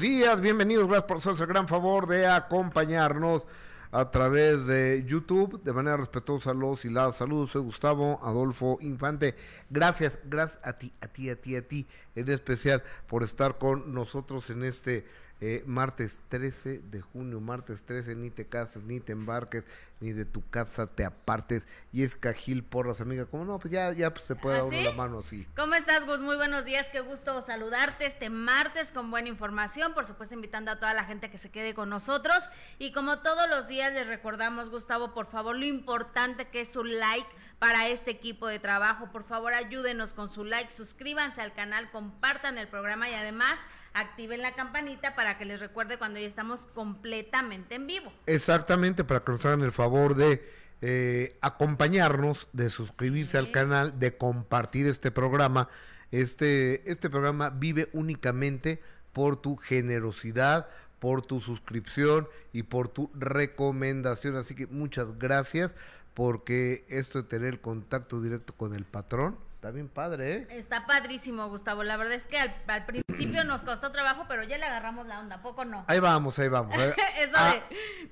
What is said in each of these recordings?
días, bienvenidos, gracias por hacerse el gran favor de acompañarnos a través de YouTube, de manera respetuosa los y las saludos, soy Gustavo Adolfo Infante, gracias, gracias a ti, a ti, a ti, a ti, en especial por estar con nosotros en este eh, martes 13 de junio, martes 13, ni te cases, ni te embarques, ni de tu casa te apartes. Y es Cajil Porras, amiga, como no, pues ya, ya pues, se puede ¿Ah, dar uno sí? la mano así. ¿Cómo estás, Gus? Muy buenos días, qué gusto saludarte este martes con buena información, por supuesto invitando a toda la gente que se quede con nosotros y como todos los días les recordamos, Gustavo, por favor, lo importante que es su like para este equipo de trabajo, por favor ayúdenos con su like, suscríbanse al canal, compartan el programa y además activen la campanita para que les recuerde cuando ya estamos completamente en vivo. Exactamente, para que nos hagan el favor de eh, acompañarnos, de suscribirse al canal, de compartir este programa. Este, este programa vive únicamente por tu generosidad, por tu suscripción y por tu recomendación. Así que muchas gracias porque esto de tener contacto directo con el patrón, está bien padre, ¿eh? Está padrísimo, Gustavo. La verdad es que al, al principio nos costó trabajo, pero ya le agarramos la onda, ¿a poco no? Ahí vamos, ahí vamos. ahí- Eso Ah,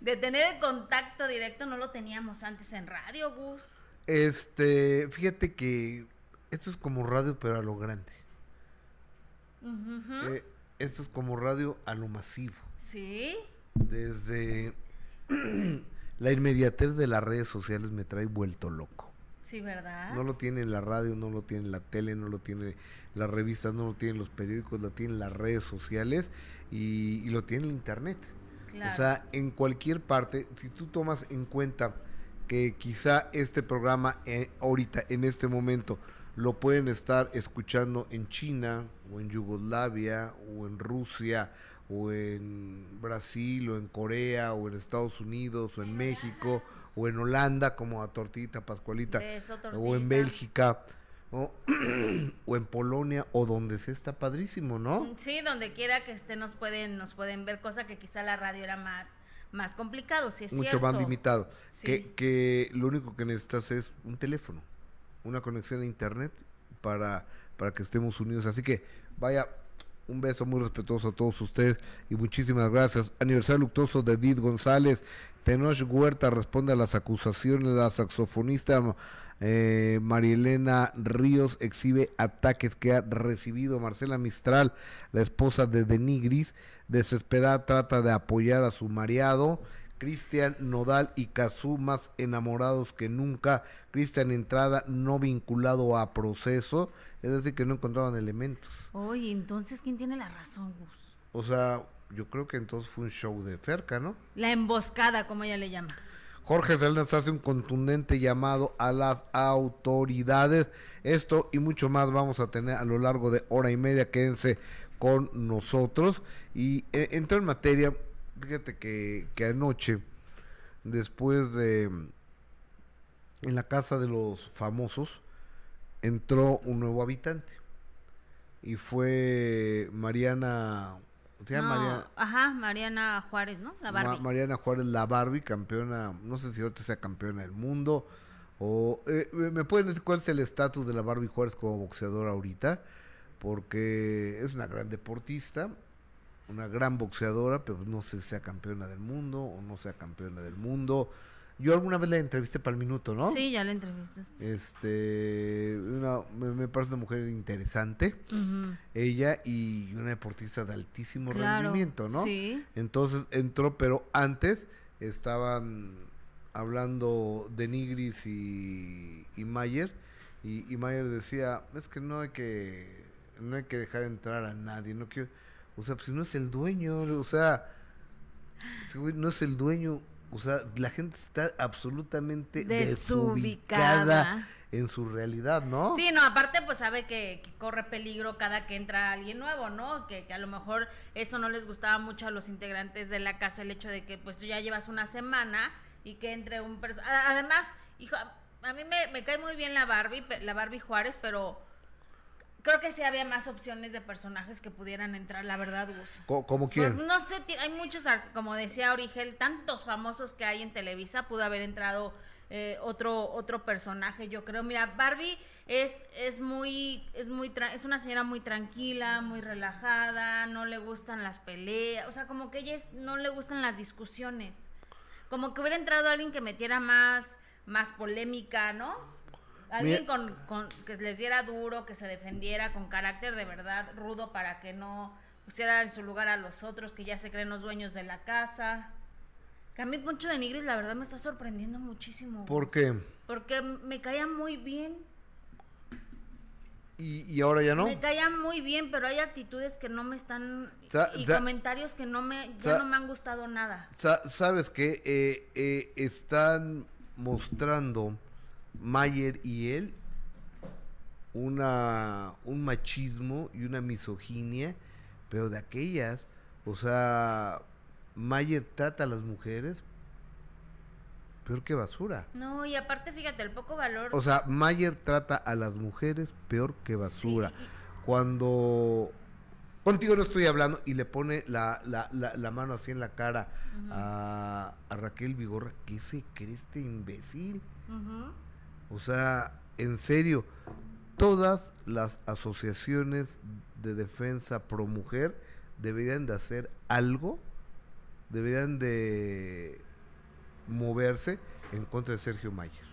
de, de tener el contacto directo no lo teníamos antes en radio, Gus. Este, fíjate que esto es como radio, pero a lo grande. Eh, esto es como radio a lo masivo. Sí. Desde la inmediatez de las redes sociales me trae vuelto loco. Sí, ¿verdad? No lo tiene en la radio, no lo tiene en la tele, no lo tiene las revistas, no lo tienen los periódicos, lo tienen las redes sociales y, y lo tiene el internet. Claro. O sea, en cualquier parte, si tú tomas en cuenta que quizá este programa eh, ahorita, en este momento, lo pueden estar escuchando en China o en Yugoslavia o en Rusia o en Brasil o en Corea o en Estados Unidos o en México o en Holanda como a Tortita Pascualita Beso, o en Bélgica o, o en Polonia o donde sea está padrísimo, ¿no? Sí, donde quiera que esté nos pueden, nos pueden ver, cosa que quizá la radio era más, más complicado, si es mucho cierto. más limitado. Sí. Que, que lo único que necesitas es un teléfono, una conexión a internet para, para que estemos unidos. Así que vaya, un beso muy respetuoso a todos ustedes y muchísimas gracias. Aniversario luctuoso de Edith González. Tenoch Huerta responde a las acusaciones. La saxofonista eh, Marielena Ríos exhibe ataques que ha recibido. Marcela Mistral, la esposa de Denigris, desesperada trata de apoyar a su mareado. Cristian Nodal y Cazú más enamorados que nunca. Cristian Entrada no vinculado a proceso. Es decir, que no encontraban elementos. Oye, entonces, ¿quién tiene la razón, Gus? O sea, yo creo que entonces fue un show de Ferca, ¿no? La emboscada, como ella le llama. Jorge Salinas hace un contundente llamado a las autoridades. Esto y mucho más vamos a tener a lo largo de hora y media. Quédense con nosotros. Y eh, entro en materia. Fíjate que, que anoche, después de en la casa de los famosos, entró un nuevo habitante. Y fue Mariana. ¿se llama No, Mariana? Ajá, Mariana Juárez, ¿no? La Ma-. Mariana Juárez, la Barbie, campeona, no sé si ahorita sea campeona del mundo, o eh, ¿me me pueden decir cuál es el estatus de la Barbie Juárez como boxeadora ahorita? Porque es una gran deportista, una gran boxeadora, pero no sé si sea campeona del mundo o no sea campeona del mundo. Yo alguna vez la entrevisté para el minuto, ¿no? Sí, ya la entrevistaste. Este, una- me, me parece una mujer interesante, ella y una deportista de altísimo Claro, rendimiento, ¿no? Sí. Entonces entró, pero antes estaban hablando de Nigris y, y Mayer, y, y Mayer decía, es que no hay que, no hay que dejar entrar a nadie, no quiero, o sea, pues si no es el dueño, o sea, no es el dueño, o sea, la gente está absolutamente desubicada Desubicada. en su realidad, ¿no? Sí, no, aparte pues sabe que, que corre peligro cada que entra alguien nuevo, ¿no? Que, que a lo mejor eso no les gustaba mucho a los integrantes de la casa, el hecho de que pues tú ya llevas una semana y que entre un... Además, hijo, a mí me, me cae muy bien la Barbie, la Barbie Juárez, pero creo que sí había más opciones de personajes que pudieran entrar, la verdad, Gus. ¿Como quién? Pues, no sé, hay muchos, como decía Origel, tantos famosos que hay en Televisa, pudo haber entrado eh, otro otro personaje, yo creo. Mira, Barbie es es muy es muy es una señora muy tranquila, muy relajada, no le gustan las peleas, o sea, como que ella no le gustan las discusiones. Como que hubiera entrado alguien que metiera más más polémica, ¿no? Alguien con, con, que les diera duro, que se defendiera con carácter de verdad rudo para que no pusiera en su lugar a los otros que ya se creen los dueños de la casa. Que a mí Poncho de Nigris la verdad me está sorprendiendo muchísimo. ¿Por qué? Porque me caía muy bien. ¿Y, ahora ya no? Me caía muy bien, pero hay actitudes que no me están... y comentarios que no me, ya no me han gustado nada. ¿Sabes qué? Eh, eh, están mostrando Mayer y él una, un machismo y una misoginia, pero de aquellas, o sea, Mayer trata a las mujeres peor que basura. No, y aparte, fíjate, el poco valor. O sea, Mayer trata a las mujeres peor que basura. Cuando contigo no estoy hablando y le pone la, la, la, mano así en la cara a, Raquel Vigorra, ¿qué se cree este imbécil? O sea, en serio, todas las asociaciones de defensa pro mujer deberían de hacer algo, deberían de moverse en contra de Sergio Mayer.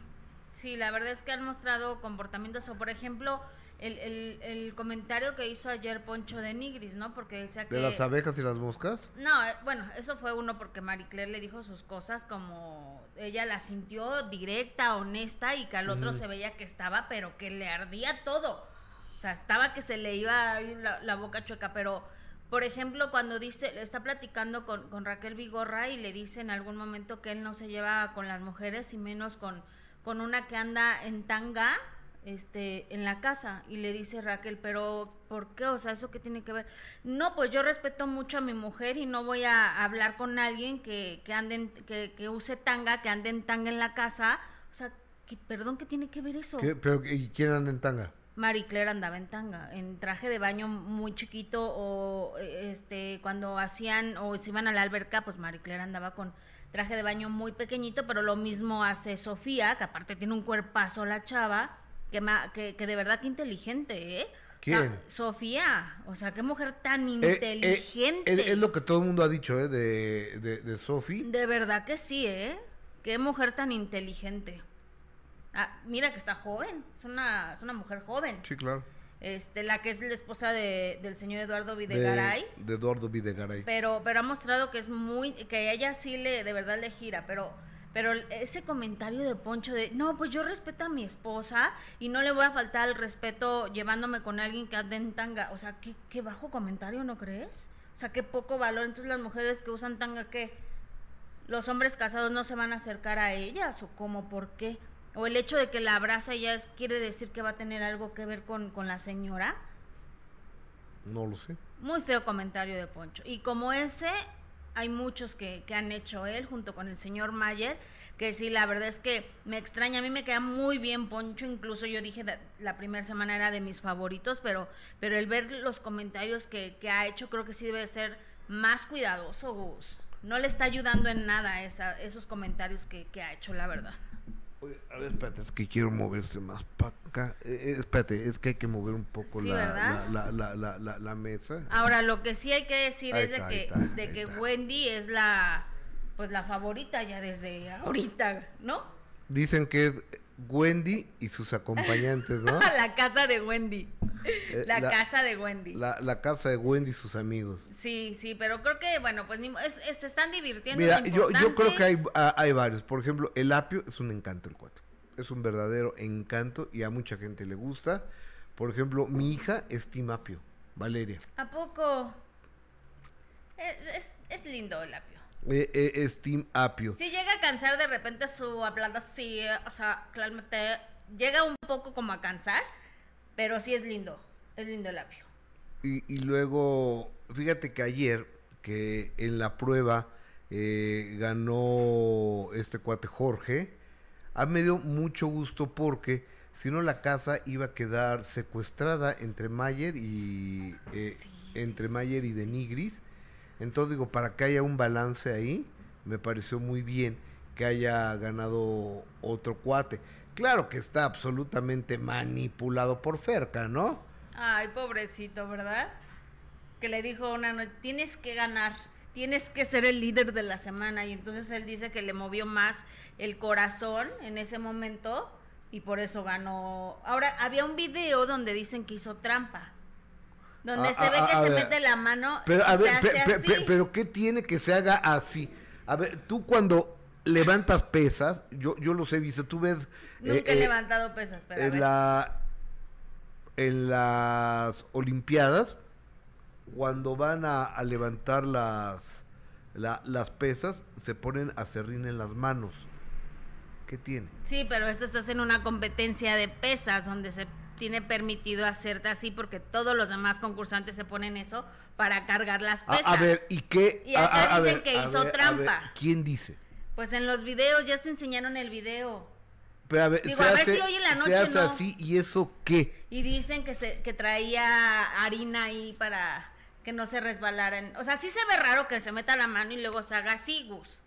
Sí, la verdad es que han mostrado comportamientos, o por ejemplo, el, el, comentario que hizo ayer Poncho de Nigris, ¿no? Porque decía que... ¿De las abejas y las moscas? No, eh, bueno, eso fue uno porque Marie Claire le dijo sus cosas como ella la sintió directa, honesta y que al otro se veía que estaba, pero que le ardía todo. O sea, estaba que se le iba la, la boca chueca, pero... Por ejemplo, cuando dice, está platicando con, con Raquel Vigorra y le dice en algún momento que él no se lleva con las mujeres y menos con, con una que anda en tanga, este, en la casa y le dice Raquel, pero ¿por qué? O sea, ¿eso qué tiene que ver? No, pues yo respeto mucho a mi mujer y no voy a hablar con alguien que, que ande, que, que, use tanga, que ande en tanga en la casa. O sea, perdón, ¿qué tiene que ver eso? ¿Pero y quién anda en tanga? Marie Claire andaba en tanga, en traje de baño muy chiquito o este cuando hacían o se iban a la alberca, pues Marie Claire andaba con traje de baño muy pequeñito, pero lo mismo hace Sofía, que aparte tiene un cuerpazo la chava que, que, de verdad que inteligente, ¿eh? ¿Quién? Sofía, o sea, qué mujer tan eh, eh, inteligente. es, lo que todo el mundo ha dicho, ¿eh? De, de, de Sofía. De verdad que sí, ¿eh? Qué mujer tan inteligente. Ah, mira que está joven, es una, es una mujer joven. Sí, claro. Este, la que es la esposa de, del señor Eduardo Videgaray. De, Eduardo Videgaray. Pero, pero ha mostrado que es muy, que ella sí le, de verdad le gira, pero pero ese comentario de Poncho de, no, pues yo respeto a mi esposa y no le voy a faltar el respeto llevándome con alguien que ande en tanga. O sea, qué, qué bajo comentario, ¿no crees? O sea, qué poco valor. Entonces las mujeres que usan tanga, ¿qué? ¿Los hombres casados no se van a acercar a ellas? ¿O cómo? ¿Por qué? ¿O el hecho de que la abraza ya es, quiere decir que va a tener algo que ver con, con la señora? No lo sé. Muy feo comentario de Poncho. Y como ese, hay muchos que, que han hecho él junto con el señor Mayer, que sí, la verdad es que me extraña, a mí me queda muy bien Poncho, incluso yo dije la primera semana era de mis favoritos, pero, pero el ver los comentarios que, que ha hecho creo que sí debe ser más cuidadoso, Gus. No le está ayudando en nada esa, esos comentarios que, que ha hecho, la verdad a ver, espérate, es que quiero moverse más para acá. Eh, eh, espérate, es que hay que mover un poco la, la, mesa. Ahora, lo que sí hay que decir es de que, de que Wendy es la, pues la favorita ya desde ahorita, ¿no? Dicen que es Wendy y sus acompañantes, ¿no? la casa de Wendy. Eh, la, casa de Wendy. La, casa de Wendy y sus amigos. Sí, sí, pero creo que, bueno, pues se están divirtiendo. Mira, yo, yo creo que hay, hay varios. Por ejemplo, el apio es un encanto el cuatro. Es un verdadero encanto y a mucha gente le gusta. Por ejemplo, mi hija es Team Apio, Valeria. ¿A poco? Es, es lindo el apio. Eh, eh, Steam Apio. Si llega a cansar de repente su hablando así, o sea, claramente llega un poco como a cansar, pero sí es lindo, es lindo el apio. Y, luego, fíjate que ayer, que en la prueba eh, ganó este cuate Jorge, a me dio mucho gusto porque si no la casa iba a quedar secuestrada entre Mayer y entre Mayer y Denigris entonces digo, para que haya un balance ahí, me pareció muy bien que haya ganado otro cuate. Claro que está absolutamente manipulado por Ferca, ¿no? Ay, pobrecito, ¿verdad? Que le dijo una noche, tienes que ganar, tienes que ser el líder de la semana. Y entonces él dice que le movió más el corazón en ese momento y por eso ganó. Ahora, había un video donde dicen que hizo trampa. Donde Ah, se ve ah, que a se ver. mete la mano Pero, y a se ver, hace pe- pe- pe- así. pero ¿qué tiene que se haga así? A ver, tú cuando levantas pesas, yo, yo los he visto, tú ves... Nunca eh, he eh, levantado pesas, pero a en, ver. la, en las Olimpiadas, cuando van a, a levantar las, la- las pesas, se ponen acerrín en las manos. ¿Qué tiene? Sí, pero esto estás en una competencia de pesas donde se tiene permitido hacerte así porque todos los demás concursantes se ponen eso para cargar las A, pesas. a ver, ¿y qué? Y A- acá a- a dicen ver, que a hizo ver, a ver, trampa. ¿Quién dice? Pues en los videos ya se enseñaron el video Pero a ver, Digo, se a ver hace, si hoy en la se noche hace no. así, ¿y eso qué? y dicen que se que traía harina ahí para que no se resbalaran. O sea, sí se ve raro que se meta la mano y luego se haga así, Gus.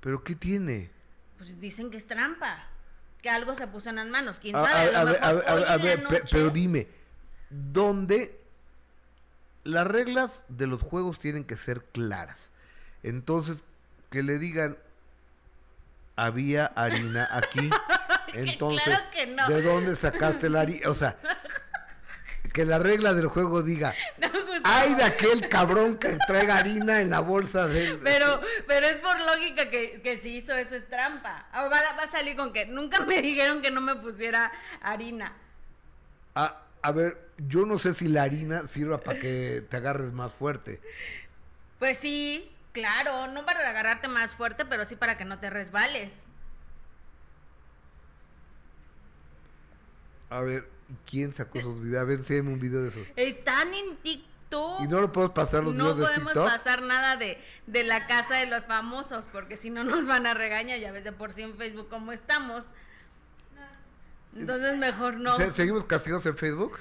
¿Pero qué tiene? Pues dicen que es trampa. Que algo se puso en las manos. ¿Quién A, sabe? a- A, ver, a ver, a ver, noche- pero dime, ¿dónde las reglas de los juegos tienen que ser claras? Entonces, que le digan, había harina aquí, entonces, claro que no. ¿de dónde sacaste la harina? O sea, que la regla del juego diga, No, Gustavo. ay de aquel cabrón que traiga harina en la bolsa del... Pero, pero es por lógica que, que si hizo eso es trampa. Ahora va, va a salir con que nunca me dijeron que no me pusiera harina. A, a ver, yo no sé si la harina sirva para que te agarres más fuerte. Pues sí, claro, no para agarrarte más fuerte, pero sí para que no te resbales. A ver, ¿quién sacó esos videos? A ver, enséñame un video de esos. Están en TikTok. ¿Y no lo puedes pasar los No videos de podemos TikTok? pasar nada de, de la casa de los famosos, porque si no nos van a regañar, ya ves de por sí en Facebook cómo estamos. Entonces mejor no. Se- ¿Seguimos castigados en Facebook?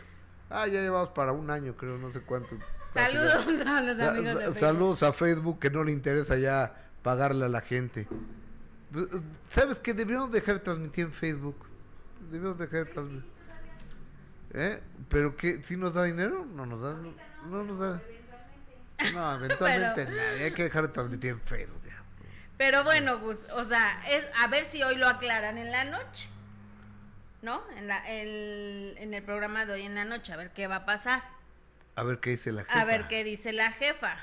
Ah, ya llevamos para un año, creo, no sé cuánto. Saludos a los Sa- amigos de Facebook. Saludos a Facebook que no le interesa ya pagarle a la gente. ¿Sabes qué? Deberíamos dejar de transmitir en Facebook. Deberíamos dejar de transmitir. ¿Eh? ¿Pero qué? ¿Sí nos da dinero? No nos da. No, no nos da. No, eventualmente Pero- no, Hay que dejar de transmitir en Facebook. ya. Pero bueno, Gus, o sea, es a ver si hoy lo aclaran en la noche. ¿No? En, la, el, en el programa de hoy en la noche, a ver qué va a pasar. A ver qué dice la jefa. A ver qué dice la jefa.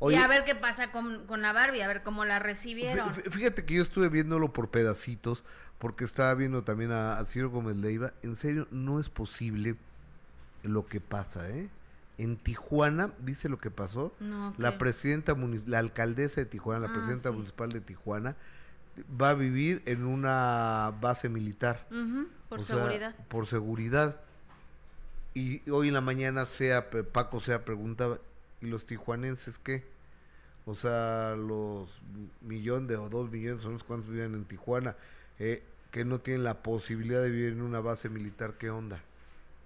Oye- y a ver qué pasa con, con la Barbie, a ver cómo la recibieron. fí- Fíjate que yo estuve viéndolo por pedacitos, porque estaba viendo también a, a Ciro Gómez Leiva. En serio, no es posible lo que pasa, ¿eh? En Tijuana, ¿viste lo que pasó? No, La presidenta, la alcaldesa de Tijuana, la Ah, presidenta sí. municipal de Tijuana, va a vivir en una base militar. Por O sea, seguridad. por seguridad. Y hoy en la mañana sea Paco sea preguntaba, ¿y los tijuanenses qué? O sea, los millones de o dos millones, son los cuantos viven en Tijuana, eh, que no tienen la posibilidad de vivir en una base militar, ¿qué onda?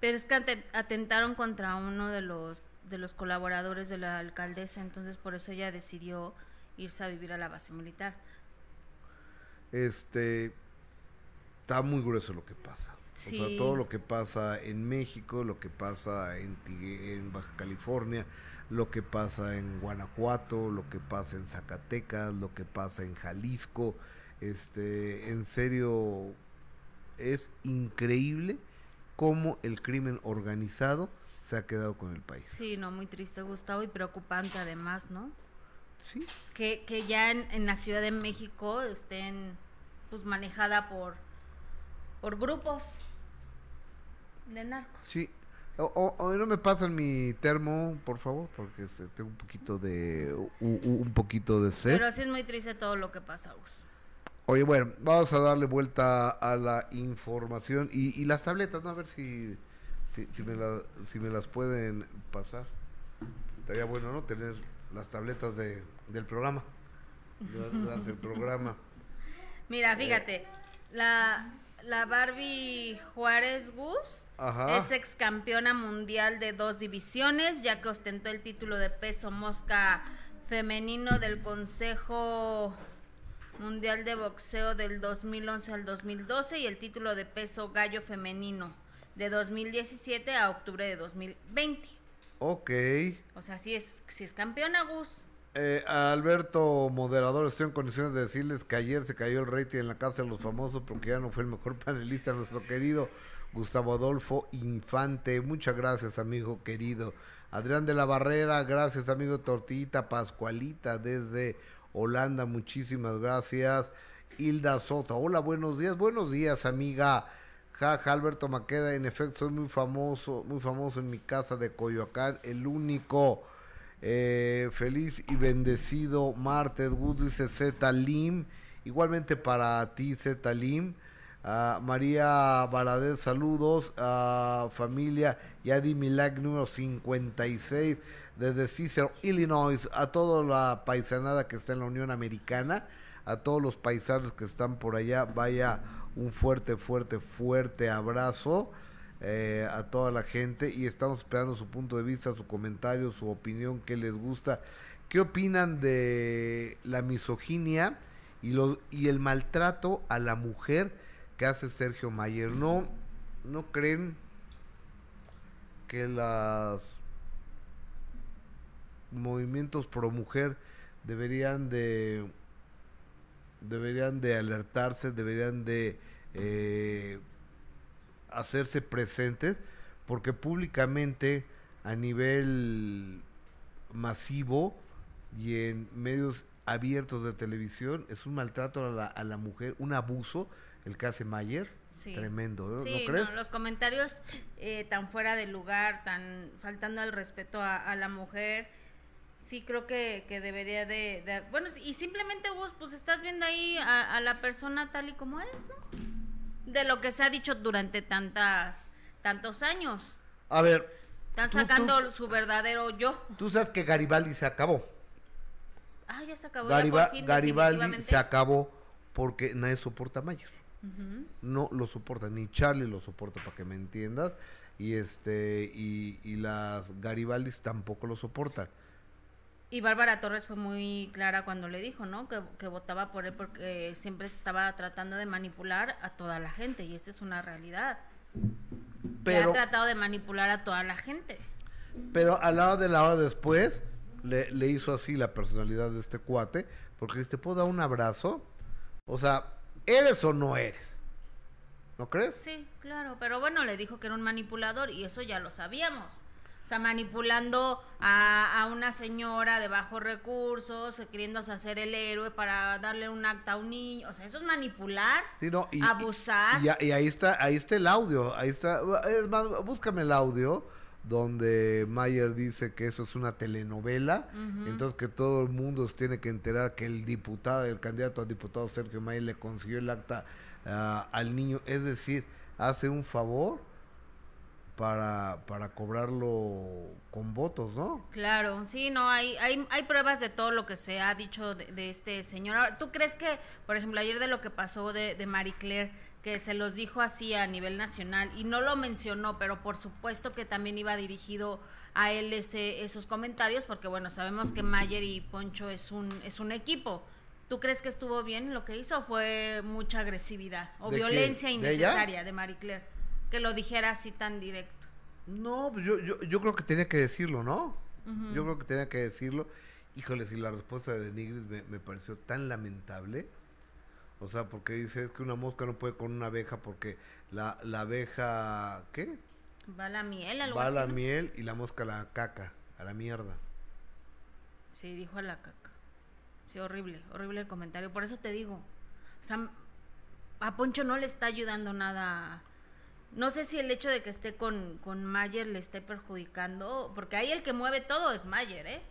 Pero es que ate- atentaron contra uno de los de los colaboradores de la alcaldesa, entonces por eso ella decidió irse a vivir a la base militar. Este, está muy grueso lo que pasa. O sea, todo lo que pasa en México, lo que pasa en, en Baja California, lo que pasa en Guanajuato, lo que pasa en Zacatecas, lo que pasa en Jalisco. Este, en serio, es increíble cómo el crimen organizado se ha quedado con el país. Sí, no, muy triste, Gustavo, y preocupante además, ¿no? Sí. Que, que ya en, en la Ciudad de México estén pues manejada por por grupos de narcos. Sí. O, no me pasan mi termo, por favor, porque este, tengo un poquito de u- u- un poquito de sed. Pero sí es muy triste todo lo que pasa, Gus. Oye, bueno, vamos a darle vuelta a la información y, y las tabletas, ¿no? A ver si, si, si me la- si me las pueden pasar. Estaría bueno, ¿no? Tener las tabletas de, del programa. Las- las del programa. Mira, fíjate, la, la Barbie Juárez Gus Ajá. es ex campeona mundial de dos divisiones, ya que ostentó el título de peso mosca femenino del Consejo Mundial de Boxeo del 2011 al 2012 y el título de peso gallo femenino de 2017 a octubre de 2020. Ok. O sea, si es, si es campeona, Gus. Eh, Alberto, moderador, estoy en condiciones de decirles que ayer se cayó el rating en la Casa de los Famosos porque ya no fue el mejor panelista, nuestro querido Gustavo Adolfo Infante. Muchas gracias, amigo querido. Adrián de la Barrera, gracias, amigo Tortita Pascualita desde Holanda, muchísimas gracias. Hilda Soto, hola, buenos días, buenos días, amiga. Jaja, Alberto Maqueda, en efecto, soy muy famoso, muy famoso en mi casa de Coyoacán, el único. Eh, feliz y bendecido martes, Good dice Z Lim. Igualmente para ti, Z Lim. María Valadez, saludos. a familia Yadi Milag número 56 desde Cicero, Illinois. A toda la paisanada que está en la Unión Americana. A todos los paisanos que están por allá. Vaya un fuerte, fuerte, fuerte abrazo. Eh, a toda la gente y estamos esperando su punto de vista, su comentario, su opinión, qué les gusta. ¿Qué opinan de la misoginia y, lo, y el maltrato a la mujer que hace Sergio Mayer? ¿No, no creen que los movimientos pro mujer deberían de deberían de alertarse, deberían de eh, hacerse presentes porque públicamente a nivel masivo y en medios abiertos de televisión es un maltrato a la, a la mujer, un abuso el que hace Mayer. Tremendo, ¿no? Sí, crees? los comentarios eh, tan fuera de lugar, tan faltando al respeto a, la mujer, sí creo que, que debería de, Bueno, y simplemente vos, pues estás viendo ahí a, a la persona tal y como es, ¿no? De lo que se ha dicho durante tantas tantos años. A ver. Están sacando su verdadero yo. Tú sabes que Garibaldi se acabó. Ah, ya se acabó. Garibaldi se acabó porque nadie soporta a Mayer. No lo soporta, ni Charlie lo soporta, para que me entiendas. Y este y, y las Garibaldis tampoco lo soportan. Y Bárbara Torres fue muy clara cuando le dijo, ¿no? Que, votaba por él porque siempre estaba tratando de manipular a toda la gente y esa es una realidad. Pero, ha tratado de manipular a toda la gente. Pero a la hora de la hora después le, le hizo así la personalidad de este cuate porque te puedo dar un abrazo. O sea, ¿eres o no eres? ¿No crees? Sí, claro, pero bueno, le dijo que era un manipulador y eso ya lo sabíamos manipulando a, una señora de bajos recursos, eh, queriéndose hacer el héroe para darle un acta a un niño. O sea, eso es manipular, abusar. Y, ahí está, ahí está el audio. Ahí está. Es más, búscame el audio donde Mayer dice que eso es una telenovela, entonces que todo el mundo se tiene que enterar que el diputado, el candidato a diputado Sergio Mayer le consiguió el acta ah, al niño, es decir, hace un favor para, para cobrarlo con votos, ¿no? Claro, sí, no, hay, hay, hay pruebas de todo lo que se ha dicho de, este señor. ¿Tú crees que, por ejemplo, ayer de lo que pasó de, de Marie Claire, que se los dijo así a nivel nacional y no lo mencionó, pero por supuesto que también iba dirigido a él ese, esos comentarios, porque bueno, sabemos que Mayer y Poncho es un, es un equipo. ¿Tú crees que estuvo bien lo que hizo fue mucha agresividad o violencia innecesaria de Marie Claire? Que lo dijera así tan directo. No, pues yo, yo, yo creo que tenía que decirlo, ¿no? Yo creo que tenía que decirlo. Híjole, si la respuesta de Nigris me, me, pareció tan lamentable. O sea, porque dice es que una mosca no puede con una abeja porque la, la abeja, ¿qué? Va a la miel, algo Va a la miel y la mosca la caca, a la mierda. Sí, dijo a la caca. Sí, horrible, horrible el comentario. Por eso te digo, o sea, a Poncho no le está ayudando nada no sé si el hecho de que esté con, con Mayer le esté perjudicando, porque ahí el que mueve todo es Mayer, ¿eh?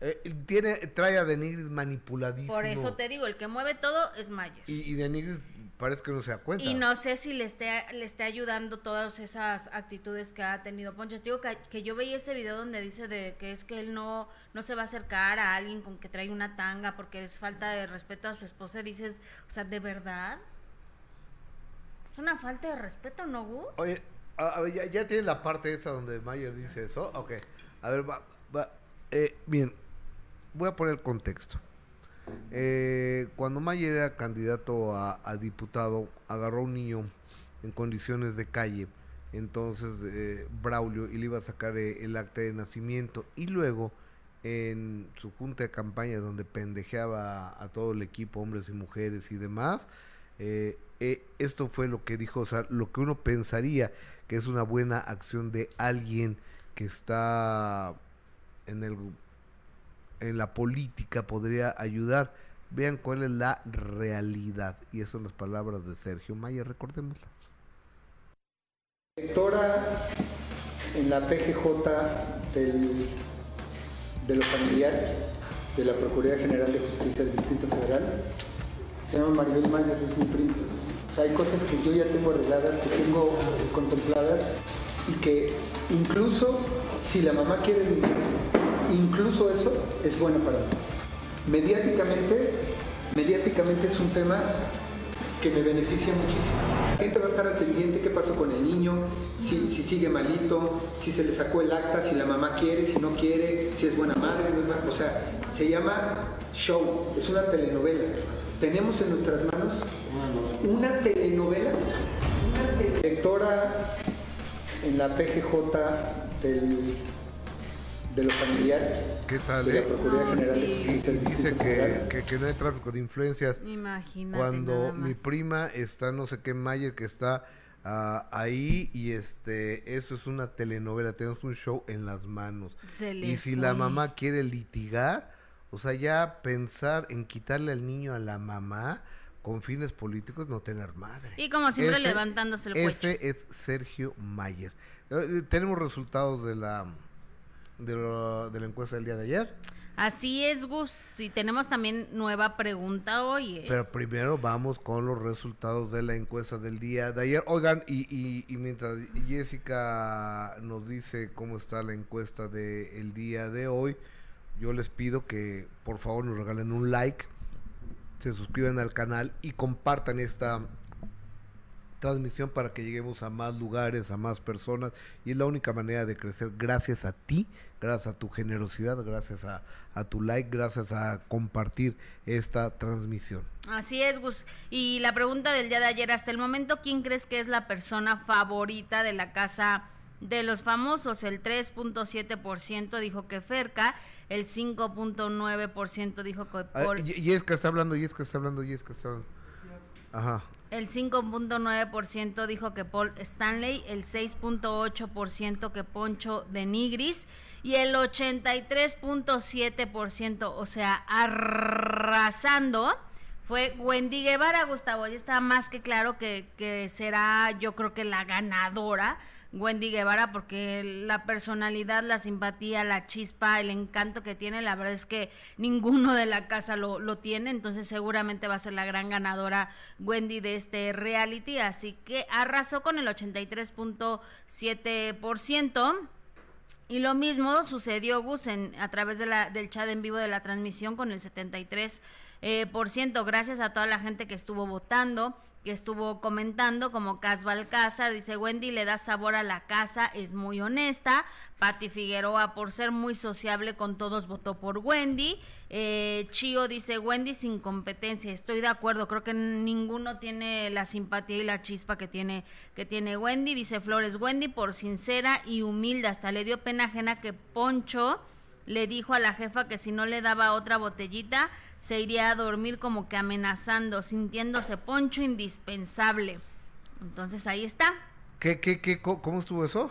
eh tiene, trae a Denigris manipuladísimo. Por eso te digo, el que mueve todo es Mayer. Y, y Denigris parece que no se da cuenta. Y no sé si le esté, le esté ayudando todas esas actitudes que ha tenido Poncho. Te digo que, que, yo veía ese video donde dice de que es que él no, no se va a acercar a alguien con que trae una tanga porque es falta de respeto a su esposa. Dices, o sea, ¿de verdad? Es una falta de respeto, ¿no, Gus? Oye, a, ver, ya, ya, tienes la parte esa donde Mayer dice eso. Ok. A ver, va, va. Eh, bien, voy a poner el contexto. Eh, cuando Mayer era candidato a, diputado, agarró a un niño en condiciones de calle, entonces eh, Braulio, y le iba a sacar eh, el acta de nacimiento, y luego en su junta de campaña donde pendejeaba a todo el equipo, hombres y mujeres y demás, esto fue lo que dijo, o sea, lo que uno pensaría que es una buena acción de alguien que está en el en la política podría ayudar. Vean cuál es la realidad. Y esas son las palabras de Sergio Mayer, recordémoslas. Directora en la PGJ del, de lo familiar de la Procuraduría General de Justicia del Distrito Federal se llama Maribel Mayer, es mi primo. Hay cosas que yo ya tengo arregladas, que tengo contempladas y que incluso si la mamá quiere vivir incluso eso es bueno para mí. Mediáticamente, mediáticamente es un tema que me beneficia muchísimo. La gente va a estar al qué pasó con el niño, si, sigue malito, si se le sacó el acta, si la mamá quiere, si no quiere, si es buena madre, no es buena. O sea, se llama show, es una telenovela. Tenemos en nuestras manos una telenovela, una directora en la PGJ del de lo familiar. ¿Qué tal? Eh? y, dice que, que, no hay tráfico de influencias. Imagínate. Cuando mi prima está, no sé qué, Mayer, que está ah, ahí y este, esto es una telenovela, tenemos un show en las manos. y si la mamá quiere litigar, o sea, ya pensar en quitarle al niño a la mamá con fines políticos, no tener madre. Y como siempre levantándose el Ese es Sergio Mayer. Eh, tenemos resultados de la de, de la encuesta del día de ayer. Así es, Gus. Y tenemos también nueva pregunta hoy. Eh. Pero primero vamos con los resultados de la encuesta del día de ayer. Oigan, y, y, mientras Jessica nos dice cómo está la encuesta del día de hoy, yo les pido que por favor nos regalen un like, se suscriban al canal y compartan esta transmisión para que lleguemos a más lugares, a más personas y es la única manera de crecer gracias a ti, gracias a tu generosidad, gracias a, tu like, gracias a compartir esta transmisión. Así es, Gus. Y la pregunta del día de ayer, hasta el momento, ¿quién crees que es la persona favorita de la casa de los famosos? El 3.7% dijo que Ferca, el 5.9% dijo que ah, Paul. Y, es que está hablando, y es que está hablando, y es que está hablando. Ajá. El 5.9% dijo que Paul Stanley, el 6.8% que Poncho de Nigris y el 83.7%, o sea, arrasando, fue Wendy Guevara, Gustavo. Ya está más que claro que, que será, yo creo que la ganadora Wendy Guevara porque la personalidad, la simpatía, la chispa, el encanto que tiene, la verdad es que ninguno de la casa lo, lo tiene, entonces seguramente va a ser la gran ganadora Wendy de este reality, así que arrasó con el 83.7%. Y lo mismo sucedió, Gus, en, a través de la, del chat en vivo de la transmisión con el 73%. Eh, por ciento, gracias a toda la gente que estuvo votando que estuvo comentando, como Cas Balcázar, dice Wendy le da sabor a la casa, es muy honesta. Patti Figueroa, por ser muy sociable con todos, votó por Wendy. Eh, Chio dice Wendy sin competencia, estoy de acuerdo, creo que ninguno tiene la simpatía y la chispa que tiene, que tiene Wendy. Dice Flores, Wendy por sincera y humilde, hasta le dio pena ajena que Poncho le dijo a la jefa que si no le daba otra botellita, se iría a dormir como que amenazando, sintiéndose poncho indispensable. Entonces ahí está. ¿Qué, qué, qué, cómo estuvo eso?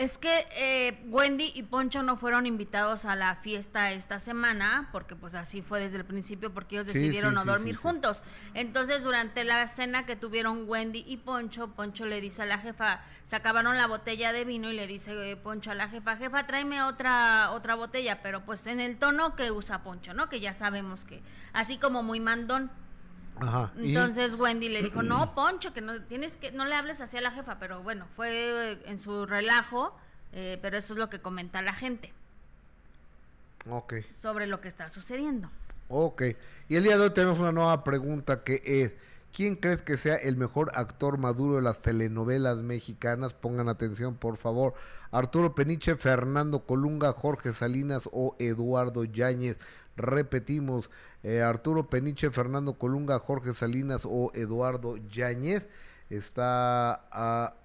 Es que eh, Wendy y Poncho no fueron invitados a la fiesta esta semana, porque pues así fue desde el principio, porque ellos decidieron no dormir juntos. Entonces, durante la cena que tuvieron Wendy y Poncho, Poncho le dice a la jefa, se acabaron la botella de vino y le dice eh, Poncho a la jefa, jefa, tráeme otra, otra botella, pero pues en el tono que usa Poncho, ¿no? Que ya sabemos que, así como muy mandón. Entonces Wendy le dijo, no, Poncho, que no tienes que, no le hables así a la jefa, pero bueno, fue en su relajo, eh, pero eso es lo que comenta la gente. Ok. Sobre lo que está sucediendo. Ok. Y el día de hoy tenemos una nueva pregunta que es, ¿quién crees que sea el mejor actor maduro de las telenovelas mexicanas? Pongan atención, por favor. Arturo Peniche, Fernando Colunga, Jorge Salinas o Eduardo Yáñez. Repetimos, eh, Arturo Peniche, Fernando Colunga, Jorge Salinas o Eduardo Yáñez. Está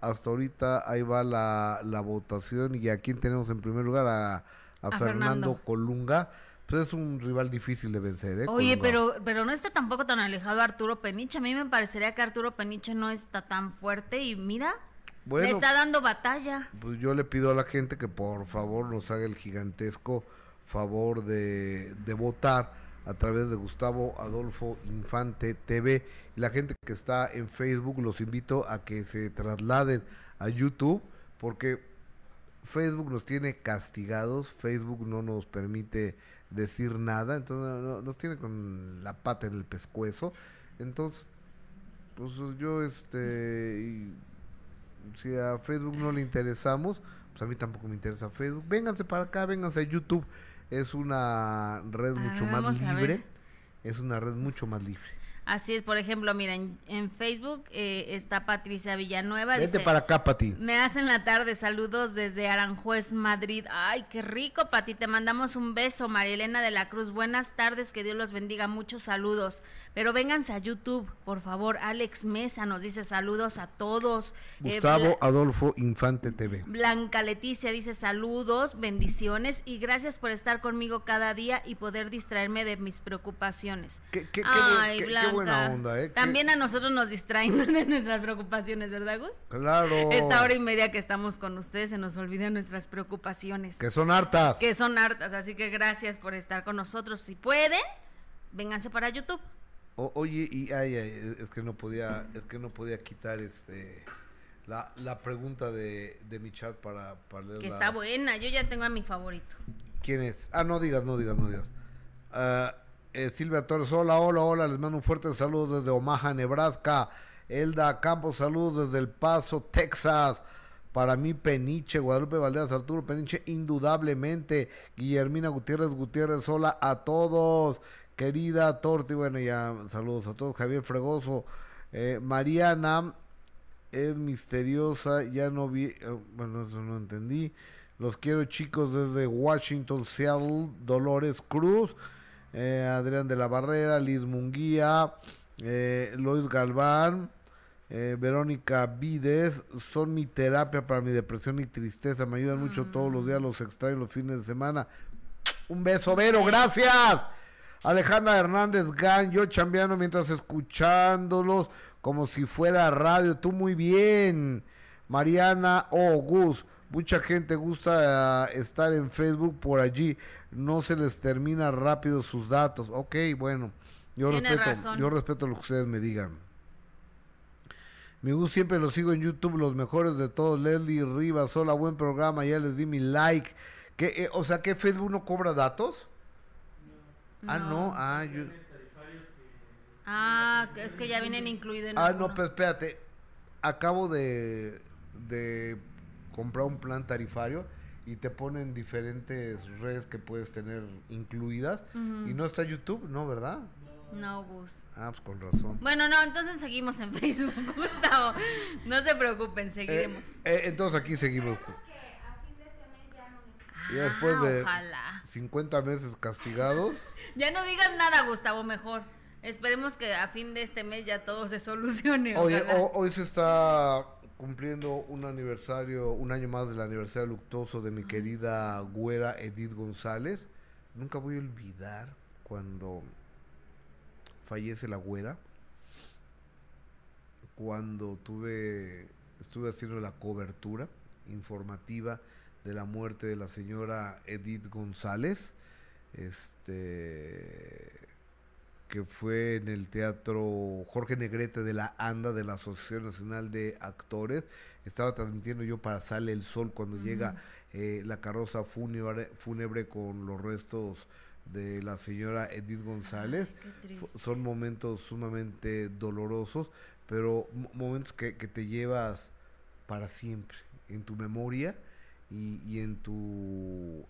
hasta ahorita, ahí va la, la, votación y a quién tenemos en primer lugar, a, a, Fernando Colunga. Pues es un rival difícil de vencer, ¿eh? Oye, pero, pero no está tampoco tan alejado Arturo Peniche. A mí me parecería que Arturo Peniche no está tan fuerte y mira, le está dando batalla. Pues yo le pido a la gente que por favor nos haga el gigantesco favor de, de votar a través de Gustavo Adolfo Infante TV. Y la gente que está en Facebook los invito a que se trasladen a YouTube porque Facebook nos tiene castigados, Facebook no nos permite decir nada, entonces nos tiene con la pata en el pescuezo. Entonces, pues yo, este, si a Facebook no le interesamos, pues a mí tampoco me interesa Facebook. Vénganse para acá, vénganse a YouTube. Es una red mucho más libre. Es una red mucho más libre. Así es, por ejemplo, miren, en Facebook eh, está Patricia Villanueva. Vete para acá, Pati. Me hacen la tarde, saludos desde Aranjuez, Madrid. Ay, qué rico, Pati, te mandamos un beso, María Elena de la Cruz. Buenas tardes, que Dios los bendiga, muchos saludos. Pero vénganse a YouTube, por favor. Alex Mesa nos dice saludos a todos. Eh, Gustavo Adolfo Infante TV. Blanca Leticia dice saludos, bendiciones y gracias por estar conmigo cada día y poder distraerme de mis preocupaciones. Qué, Ay, Blanca, buena onda, ¿eh? También a nosotros nos distraen de nuestras preocupaciones, ¿verdad, Gus? Claro. Esta hora y media que estamos con ustedes se nos olvidan nuestras preocupaciones. Que son hartas. Que son hartas, así que gracias por estar con nosotros. Si pueden, vénganse para YouTube oye, y ay, es que no podía, es que no podía quitar este la, la pregunta de, de mi chat para, para leer Que está buena, yo ya tengo a mi favorito. ¿Quién es? Ah, no digas, no digas, no digas. Ah, eh, Silvia Torres, hola, hola, hola, les mando un fuerte saludo desde Omaha, Nebraska. Elda Campos, saludos desde El Paso, Texas. Para mí, Peniche, Guadalupe Valderas, Arturo Peniche, indudablemente. Guillermina Gutiérrez, Gutiérrez, hola a todos querida Torti, bueno, ya saludos a todos, Javier Fregoso, eh, Mariana es misteriosa, ya no vi, eh, bueno, eso no entendí. Los quiero chicos desde Washington, Seattle, Dolores Cruz, eh, Adrián de la Barrera, Liz Munguía, Lois Galván, Verónica Vides, son mi terapia para mi depresión y tristeza, me ayudan mucho todos los días, los extraño los fines de semana. Un beso, Vero, gracias. Alejandra Hernández Gan, yo chambeando mientras escuchándolos como si fuera radio. Tú muy bien. Mariana O. Mucha gente gusta eh, estar en Facebook por allí. No se les termina rápido sus datos. Ok, bueno. Yo respeto, yo respeto lo que ustedes me digan. Mi Gus siempre lo sigo en YouTube, los mejores de todos. Leslie Rivas, hola, buen programa. Ya les di mi like. que eh, o sea, que Facebook no cobra datos? Ah, no, ah, yo... Ah, es que ya vienen incluidos en Ah, no, pero espérate. Acabo de, comprar un plan tarifario y te ponen diferentes redes que puedes tener incluidas. Y no está YouTube, ¿no, verdad? No, Gus. Ah, pues con razón. Bueno, no, entonces seguimos en Facebook, Gustavo. No se preocupen, seguiremos. Eh, eh, entonces aquí seguimos. Y después de 50 meses castigados. ya no digas nada, Gustavo, mejor. Esperemos que a fin de este mes ya todo se solucione. Oye, hoy se está cumpliendo un aniversario, un año más del aniversario luctuoso de mi querida güera Edith González. Nunca voy a olvidar cuando fallece la güera. Cuando tuve, estuve haciendo la cobertura informativa de la muerte de la señora Edith González, este que fue en el teatro Jorge Negrete de la ANDA de la Asociación Nacional de Actores. Estaba transmitiendo yo para Sale el Sol cuando llega eh, la carroza fúnebre, fúnebre con los restos de la señora Edith González. Son momentos sumamente dolorosos, pero momentos que, que te llevas para siempre en tu memoria y, en tu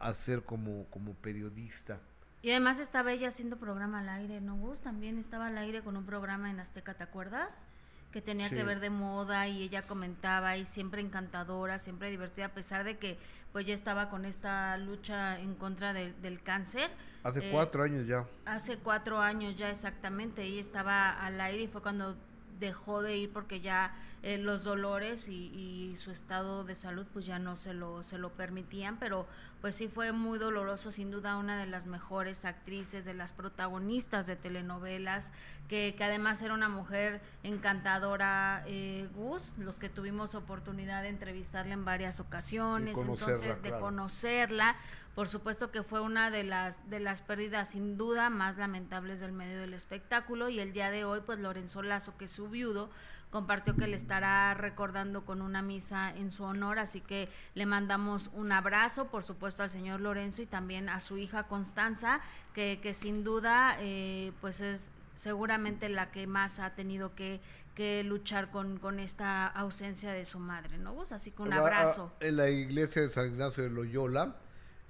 hacer como, como periodista. Y además estaba ella haciendo programa al aire, ¿no, Gus? También estaba al aire con un programa en Azteca, ¿te acuerdas? que tenía que ver de moda y ella comentaba y siempre encantadora, siempre divertida, a pesar de que pues ya estaba con esta lucha en contra del cáncer. Hace eh, cuatro años ya. Hace cuatro años ya exactamente, ella estaba al aire y fue cuando dejó de ir porque ya eh, los dolores y, su estado de salud pues ya no se lo, se lo permitían, pero pues sí fue muy doloroso, sin duda una de las mejores actrices, de las protagonistas de telenovelas, que, que además era una mujer encantadora, eh, Gus, los que tuvimos oportunidad de entrevistarla en varias ocasiones, entonces de conocerla, por supuesto que fue una de las de las pérdidas sin duda más lamentables del medio del espectáculo y el día de hoy pues Lorenzo Lazo que es su viudo compartió que le estará recordando con una misa en su honor, así que le mandamos un abrazo, por supuesto, al señor Lorenzo y también a su hija Constanza, que, que sin duda eh, pues es seguramente la que más ha tenido que, que luchar con, con, esta ausencia de su madre, ¿no? Así que un abrazo. En la iglesia de San Ignacio de Loyola,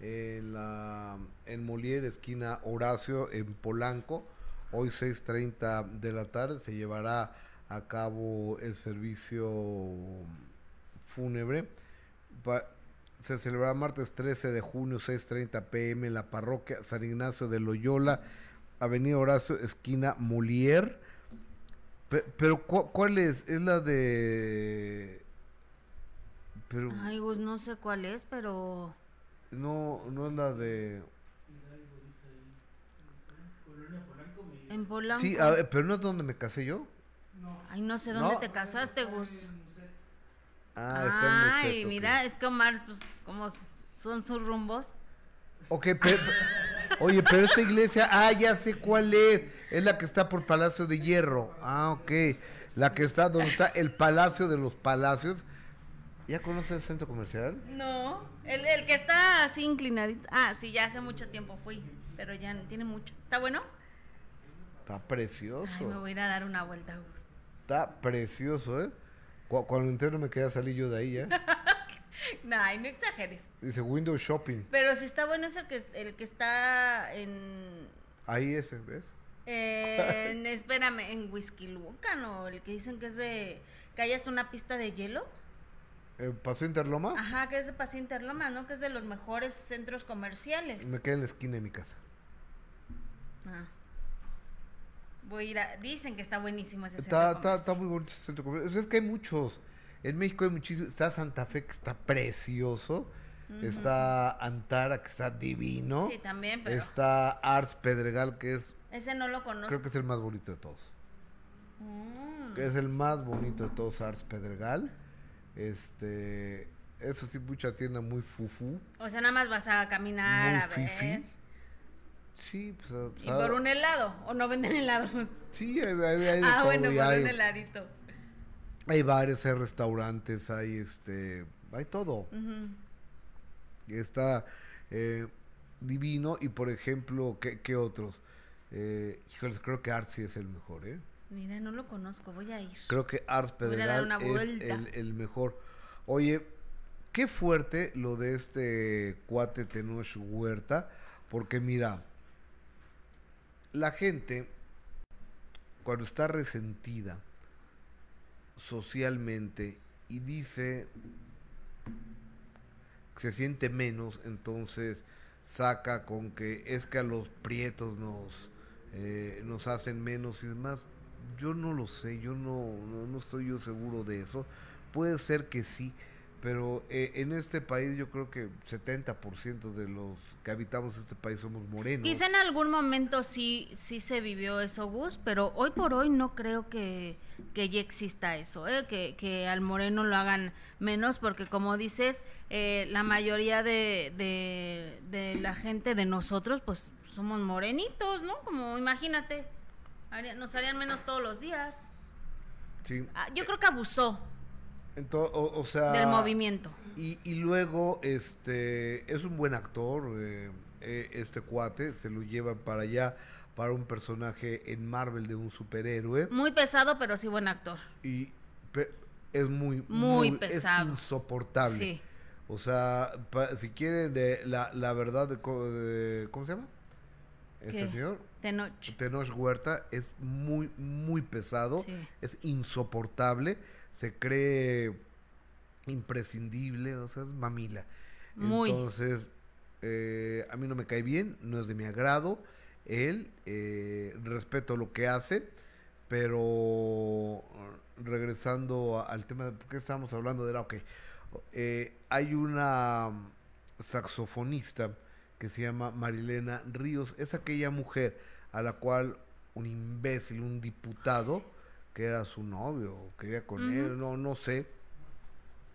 en, la, Molière, esquina Horacio, en Polanco. Hoy 6.30 de la tarde se llevará a cabo el servicio fúnebre. se celebrará martes 13 de junio, 6.30 pm en la parroquia San Ignacio de Loyola, Avenida Horacio, esquina Molière. pero ¿cuál es? Es la de... Ay, pues no sé cuál es, pero... No, no es la de. En Polanco. Sí, pero no es donde me casé yo. Ay, no sé dónde te casaste, Gus. Ah, está en Ay, mira, es que Omar, pues, como son sus rumbos. Ok, pero, oye, pero esta iglesia, ah, ya sé cuál es. Es la que está por Palacio de Hierro. Ah, ok. La que está donde está el Palacio de los Palacios. ¿Ya conoces el centro comercial? No, el, el que está así inclinadito. Ah, sí, ya hace mucho tiempo fui, pero ya tiene mucho. ¿Está bueno? Está precioso. Ay, me voy a ir a dar una vuelta, Gus. Está precioso, ¿eh? cuando entré no me queda salir yo de ahí, ¿eh? no, no exageres. Dice Windows Shopping. Pero si está bueno es el que, el que está en... Ahí ese, ¿ves? En, espérame, en Whisky Lucan o el que dicen que es de... que hay hasta una pista de hielo. ¿El Paseo Interlomas? Ajá, que es de Paseo Interlomas, ¿no? Que es de los mejores centros comerciales. Me queda en la esquina de mi casa. Ah. Voy a ir a... Dicen que está buenísimo ese está, centro está, está muy bonito ese centro comercial. Es que hay muchos. En México hay muchísimos. Está Santa Fe, que está precioso. Está Antara, que está divino. Sí, también, pero... Está Arts Pedregal, que es... Ese no lo conozco. Creo que es el más bonito de todos. Mm. Que es el más bonito de todos, Arts Pedregal. Este, eso sí, mucha tienda muy fufu. O sea, nada más vas a caminar a ver. Sí, pues, ¿Y por un helado? ¿O no venden helados? Sí, hay, hay, Ah, bueno, por un heladito. Hay bares, hay restaurantes, hay este, hay todo. Está eh, divino y por ejemplo, ¿qué, qué otros? Eh, híjoles, creo que Artsy es el mejor, ¿eh? Mira, no lo conozco, voy a ir. Creo que Ars Pedregal es el, mejor. Oye, qué fuerte lo de este cuate Tenoch Huerta, porque mira, la gente cuando está resentida socialmente y dice que se siente menos, entonces saca con que es que a los prietos nos, eh, nos hacen menos y demás yo no lo sé, yo no, no, estoy yo seguro de eso. Puede ser que sí, pero eh, en este país yo creo que 70% de los que habitamos este país somos morenos. Quizá en algún momento sí, sí se vivió eso, Gus, pero hoy por hoy no creo que, que ya exista eso, ¿eh? que, que al moreno lo hagan menos, porque como dices, eh, la mayoría de, de la gente de nosotros, pues somos morenitos, ¿no? Como imagínate, nos harían menos todos los días. Sí. Ah, yo creo que abusó. o, sea, del movimiento. Y, y, luego, este, es un buen actor, eh, eh, este cuate, se lo lleva para allá para un personaje en Marvel de un superhéroe. Muy pesado, pero sí buen actor. Y es muy, muy, pesado. Es insoportable. Sí. O sea, si quieren de la, la verdad de, ¿cómo se llama? ese señor. Tenoch. Tenoch Huerta es muy, muy pesado, es insoportable, se cree imprescindible, o sea, es mamila. Muy. Entonces, eh, a mí no me cae bien, no es de mi agrado. Él, eh, respeto lo que hace, pero regresando al tema de por qué estábamos hablando de la, ok, eh, hay una saxofonista que se llama Marilena Ríos, es aquella mujer a la cual un imbécil, un diputado, que era su novio, quería con él, no, no sé,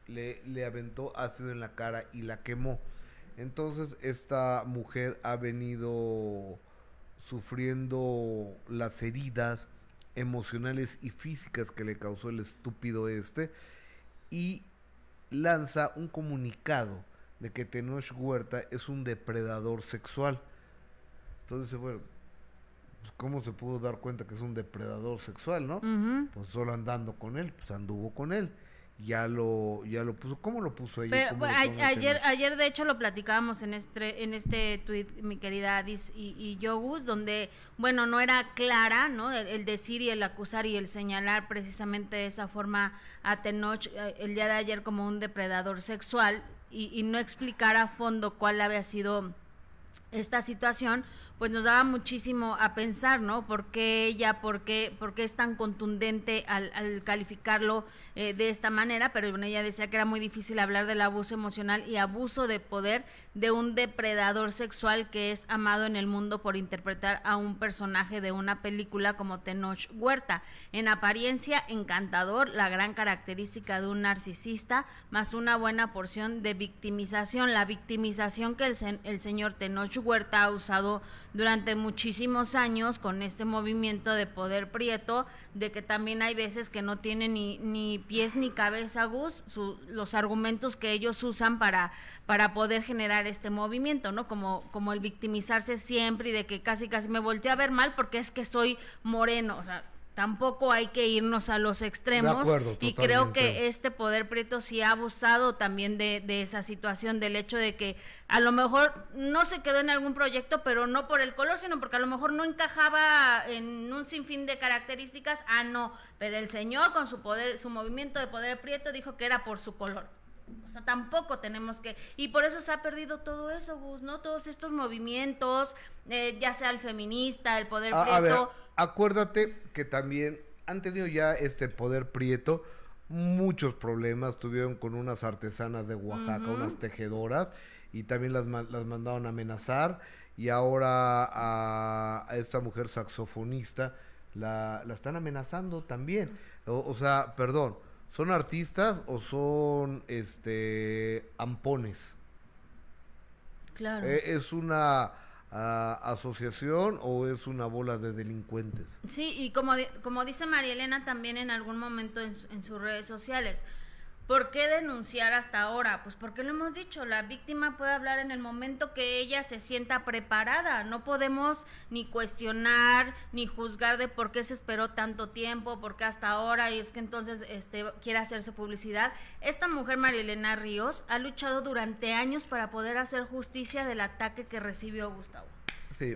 le, le aventó ácido en la cara y la quemó. Entonces esta mujer ha venido sufriendo las heridas emocionales y físicas que le causó el estúpido este y lanza un comunicado de que Tenoch Huerta es un depredador sexual. Entonces, bueno, ¿cómo se pudo dar cuenta que es un depredador sexual, no? Pues solo andando con él, pues anduvo con él. Ya lo ya lo puso cómo lo puso ella ayer ayer de hecho lo platicábamos en este en este tweet mi querida Adis y, y Yogus donde bueno no era clara no el, decir y el acusar y el señalar precisamente de esa forma a Tenoch eh, el día de ayer como un depredador sexual y, y no explicar a fondo cuál había sido esta situación pues nos daba muchísimo a pensar, ¿no? ¿Por qué ella, por qué, por qué es tan contundente al, al calificarlo eh, de esta manera? Pero bueno, ella decía que era muy difícil hablar del abuso emocional y abuso de poder de un depredador sexual que es amado en el mundo por interpretar a un personaje de una película como Tenoch Huerta. En apariencia, encantador, la gran característica de un narcisista, más una buena porción de victimización. La victimización que el, el señor Tenoch Huerta ha usado durante muchísimos años con este movimiento de poder prieto, de que también hay veces que no tiene ni, ni pies ni cabeza, Gus, los argumentos que ellos usan para, para poder generar este movimiento, ¿no? Como, como el victimizarse siempre y de que casi casi me volteé a ver mal porque es que soy moreno, o sea, tampoco hay que irnos a los extremos. Y creo que este poder prieto sí ha abusado también de, de, esa situación del hecho de que a lo mejor no se quedó en algún proyecto pero no por el color sino porque a lo mejor no encajaba en un sinfín de características. Ah no pero el señor con su poder su movimiento de poder prieto dijo que era por su color o sea, tampoco tenemos que... Y por eso se ha perdido todo eso, Gus, ¿no? Todos estos movimientos, eh, ya sea el feminista, el poder prieto acuérdate que también han tenido ya este poder prieto muchos problemas, tuvieron con unas artesanas de Oaxaca, unas tejedoras, y también las, las mandaron a amenazar, y ahora a, esta mujer saxofonista la, la están amenazando también. O, sea, perdón, ¿son artistas o son este ampones? Claro. Eh, es una asociación o es una bola de delincuentes. Sí, y como, como dice María Elena también en algún momento en, en sus redes sociales, ¿Por qué denunciar hasta ahora? Pues porque lo hemos dicho, la víctima puede hablar en el momento que ella se sienta preparada. No podemos ni cuestionar ni juzgar de por qué se esperó tanto tiempo, por qué hasta ahora y es que entonces este quiere hacerse publicidad. Esta mujer Marilena Ríos ha luchado durante años para poder hacer justicia del ataque que recibió Gustavo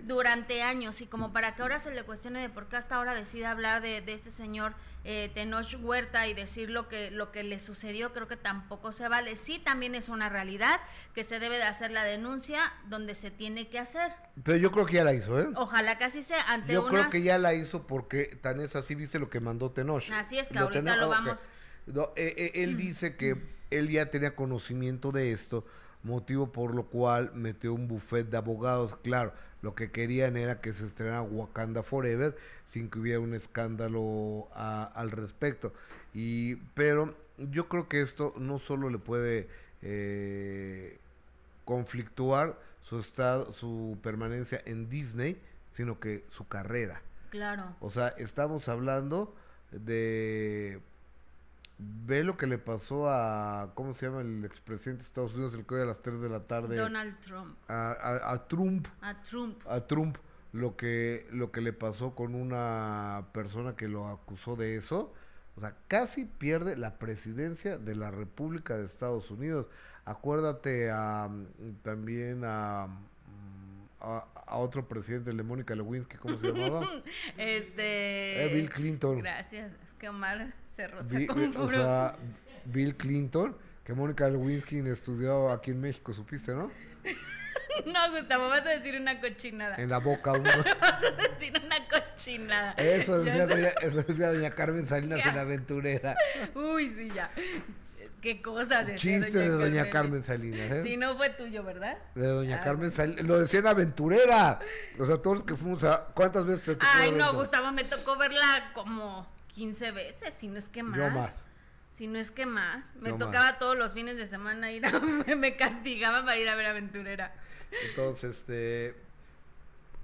durante años y como para que ahora se le cuestione de por qué hasta ahora decide hablar de, de este señor eh, Tenoch Huerta y decir lo que, lo que le sucedió, creo que tampoco se vale. Sí, también es una realidad que se debe de hacer la denuncia donde se tiene que hacer. Pero yo creo que ya la hizo, ¿eh? Ojalá que así sea. Ante yo creo que ya la hizo porque tan es así, viste lo que mandó Tenoch. Así es que ahorita lo vamos... Eh, eh, él dice que él ya tenía conocimiento de esto, motivo por lo cual metió un buffet de abogados, claro lo que querían era que se estrenara Wakanda Forever sin que hubiera un escándalo al respecto. Y, pero yo creo que esto no solo le puede eh, conflictuar su estado, su permanencia en Disney, sino que su carrera. Claro. O sea, estamos hablando de Ve lo que le pasó a, ¿cómo se llama el expresidente de Estados Unidos, el que hoy a las 3 de la tarde? Donald Trump. A, Trump. A Trump. A Trump. Lo que, lo que le pasó con una persona que lo acusó de eso. O sea, casi pierde la presidencia de la República de Estados Unidos. Acuérdate a, también a, a, a otro presidente, de Mónica Lewinsky, ¿cómo se llamaba? este... Eh, Bill Clinton. Gracias, es que Omar se roza Bi- como bi- o sea, Bill Clinton, que Mónica Lewinsky estudió aquí en México, supiste, ¿no? No, Gustavo, vas a decir una cochinada. En la boca uno. Vas a decir una cochinada. Eso decía, doña, eso decía doña Carmen Salinas en la aventurera. Uy, sí, ya. Qué cosas Chiste de doña Carmen Salinas, ¿eh? Sí, no fue tuyo, ¿verdad? De doña Ah. Carmen Salinas. Lo decía en aventurera. O sea, todos los que fuimos a. ¿Cuántas veces te tocó Ay, no? Gustavo, me tocó verla como 15 veces, si no es que más. Yo más. Si no es que más. Me Yo tocaba todos los fines de semana ir a... me castigaban para ir a ver Aventurera. Entonces, este.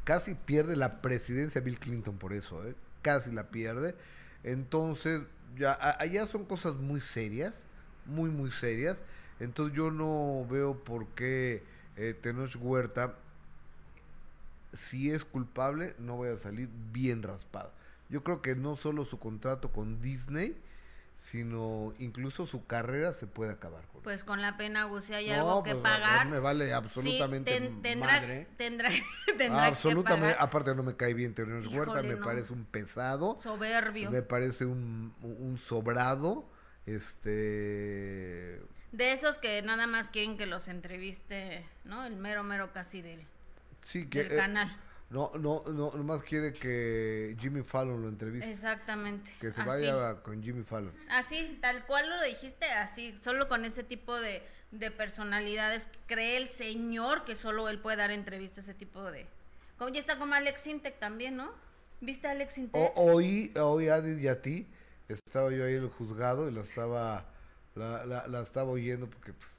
Casi pierde la presidencia Bill Clinton por eso, ¿eh? Casi la pierde. Entonces, ya allá son cosas muy serias, muy, muy serias. Entonces, yo no veo por qué eh, Tenoch Huerta, si es culpable, no vaya a salir bien raspado. Yo creo que no solo su contrato con Disney, sino incluso su carrera se puede acabar con Pues con la pena, Gus, si hay No, algo que pues, pagar. me vale sí, absolutamente ten- tendrá, madre. tendrá, tendrá Absolutamente, que pagar. aparte no me cae bien Tenoch Huerta, me no. parece un pesado, Soberbio. me parece un, un sobrado, este... De esos que nada más quieren que los entreviste, ¿no? El mero, mero casi del, Sí, que... del eh, canal. No, no, no, nomás quiere que Jimmy Fallon lo entreviste. Exactamente. Que se así. vaya con Jimmy Fallon. Así, tal cual lo dijiste, así, solo con ese tipo de, de personalidades, cree el señor que solo él puede dar entrevistas, ese tipo de... Como ya está como Alex Intec también, ¿no? ¿Viste a Alex Intec? O, oí, oí a Adit y a ti, estaba yo ahí en el juzgado y la estaba, la, la, la estaba oyendo porque pues,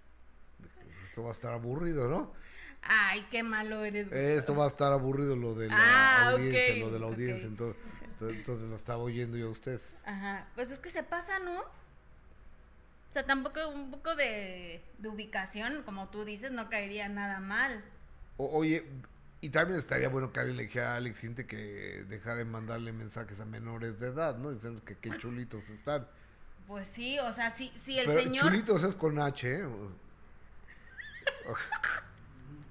esto va a estar aburrido, ¿no? Ay, qué malo eres. Esto va a estar aburrido lo de la Ah, audiencia, lo de la audiencia, entonces, entonces, la estaba oyendo yo a ustedes. Ajá, pues es que se pasa, ¿no? O sea, tampoco un poco de, de ubicación, como tú dices, no caería nada mal. O- oye, y también estaría bueno que alguien le dijera a Alex que dejara de mandarle mensajes a menores de edad, ¿no? Diciendo que qué chulitos están. Pues sí, o sea, si, si el Pero señor... chulitos es con H, ¿eh?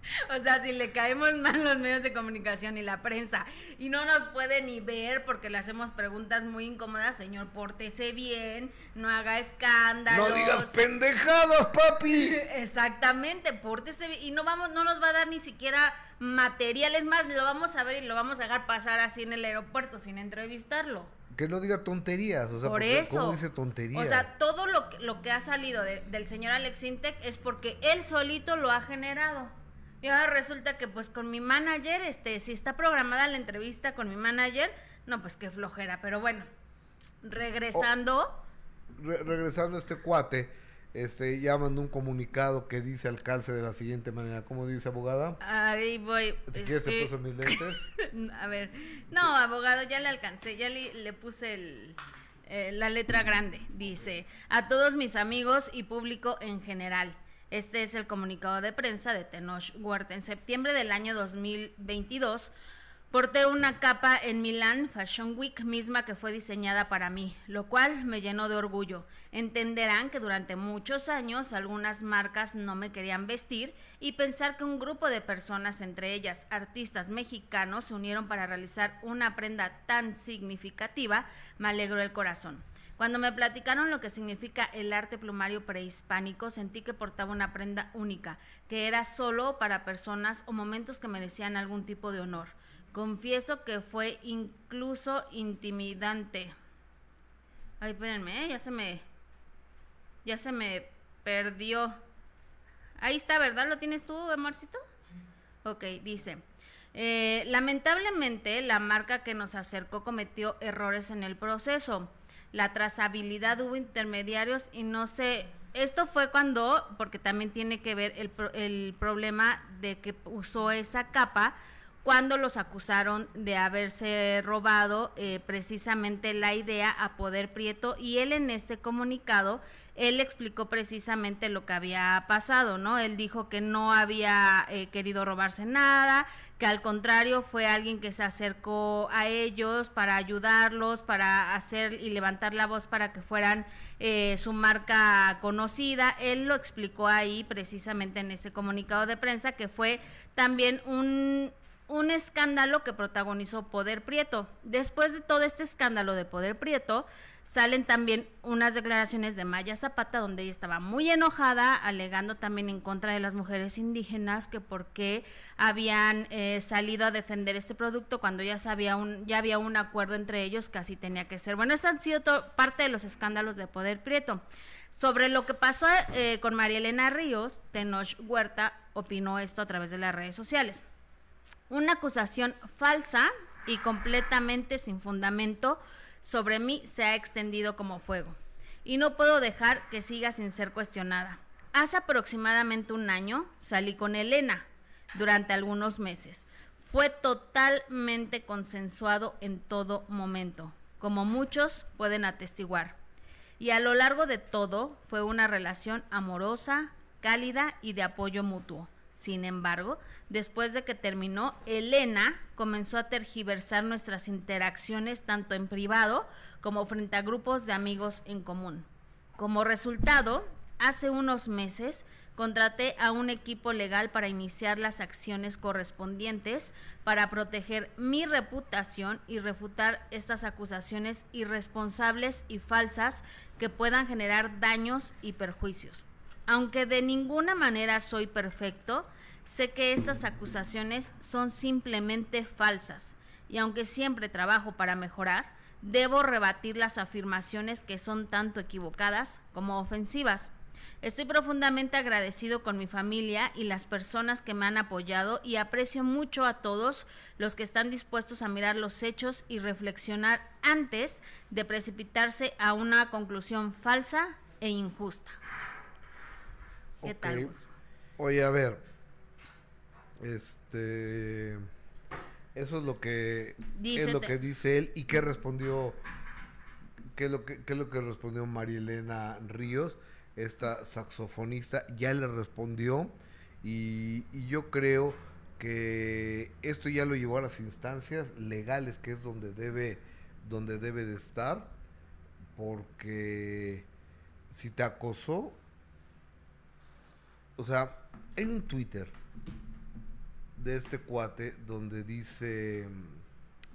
O- sea, si le caemos mal los medios de comunicación y la prensa y no nos puede ni ver porque le hacemos preguntas muy incómodas, señor, pórtese bien, no haga escándalos. No digas pendejadas, papi. Exactamente, pórtese bien y no vamos, no nos va a dar ni siquiera materiales más, lo vamos a ver y lo vamos a dejar pasar así en el aeropuerto sin entrevistarlo. Que no diga tonterías, o sea, Por eso. ¿cómo dice tonterías? O sea, todo lo que, lo que ha salido de- del señor Alex Intec es porque él solito lo ha generado. Y ahora resulta que pues con mi manager, este, si está programada la entrevista con mi manager, no, pues qué flojera. Pero bueno, regresando, Re- regresando a este cuate, este, ya mandó un comunicado que dice al calce de la siguiente manera. ¿Cómo dice, abogada? ahí voy. Si quieres, te este, puso mis lentes. A ver, no, abogado, ya le alcancé, ya le, le puse el, eh, la letra grande. Dice, a todos mis amigos y público en general. Este es el comunicado de prensa de Tenoch Huerta. En septiembre del año 2022 porté una capa en Milán Fashion Week misma que fue diseñada para mí, lo cual me llenó de orgullo. Entenderán que durante muchos años algunas marcas no me querían vestir y pensar que un grupo de personas, entre ellas artistas mexicanos, se unieron para realizar una prenda tan significativa, me alegró el corazón. Cuando me platicaron lo que significa el arte plumario prehispánico, sentí que portaba una prenda única, que era solo para personas o momentos que merecían algún tipo de honor. Confieso que fue incluso intimidante. Ay, espérenme, ¿eh? ya se me. Ya se me perdió. Ahí está, ¿verdad? ¿Lo tienes tú, amorcito? Ok, dice. eh, lamentablemente, la marca que nos acercó cometió errores en el proceso. La trazabilidad hubo intermediarios y no sé. Esto fue cuando, porque también tiene que ver el, el problema de que usó esa capa cuando los acusaron de haberse robado eh, precisamente la idea a Poder Prieto y él en este comunicado, él explicó precisamente lo que había pasado, ¿no? Él dijo que no había eh, querido robarse nada, que al contrario fue alguien que se acercó a ellos para ayudarlos, para hacer y levantar la voz para que fueran eh, su marca conocida. Él lo explicó ahí precisamente en este comunicado de prensa que fue también un un escándalo que protagonizó Poder Prieto. Después de todo este escándalo de Poder Prieto, salen también unas declaraciones de Maya Zapata donde ella estaba muy enojada, alegando también en contra de las mujeres indígenas que por qué habían eh, salido a defender este producto cuando ya, sabía un, ya había un acuerdo entre ellos que así tenía que ser. Bueno, estas han sido parte de los escándalos de Poder Prieto. Sobre lo que pasó eh, con María Elena Ríos, Tenoch Huerta opinó esto a través de las redes sociales. Una acusación falsa y completamente sin fundamento sobre mí se ha extendido como fuego y no puedo dejar que siga sin ser cuestionada. Hace aproximadamente un año salí con Elena durante algunos meses. Fue totalmente consensuado en todo momento, como muchos pueden atestiguar. Y a lo largo de todo fue una relación amorosa, cálida y de apoyo mutuo. Sin embargo, después de que terminó, Elena comenzó a tergiversar nuestras interacciones tanto en privado como frente a grupos de amigos en común. Como resultado, hace unos meses contraté a un equipo legal para iniciar las acciones correspondientes para proteger mi reputación y refutar estas acusaciones irresponsables y falsas que puedan generar daños y perjuicios. Aunque de ninguna manera soy perfecto, sé que estas acusaciones son simplemente falsas y aunque siempre trabajo para mejorar, debo rebatir las afirmaciones que son tanto equivocadas como ofensivas. Estoy profundamente agradecido con mi familia y las personas que me han apoyado y aprecio mucho a todos los que están dispuestos a mirar los hechos y reflexionar antes de precipitarse a una conclusión falsa e injusta. ¿Qué tal? Oye, a ver, este, eso es lo que dice es lo que dice él y qué respondió, qué es lo que qué es lo que respondió María Elena Ríos, esta saxofonista, ya le respondió y, y yo creo que esto ya lo llevó a las instancias legales, que es donde debe donde debe de estar, porque si te acosó, o sea, en un Twitter de este cuate donde dice...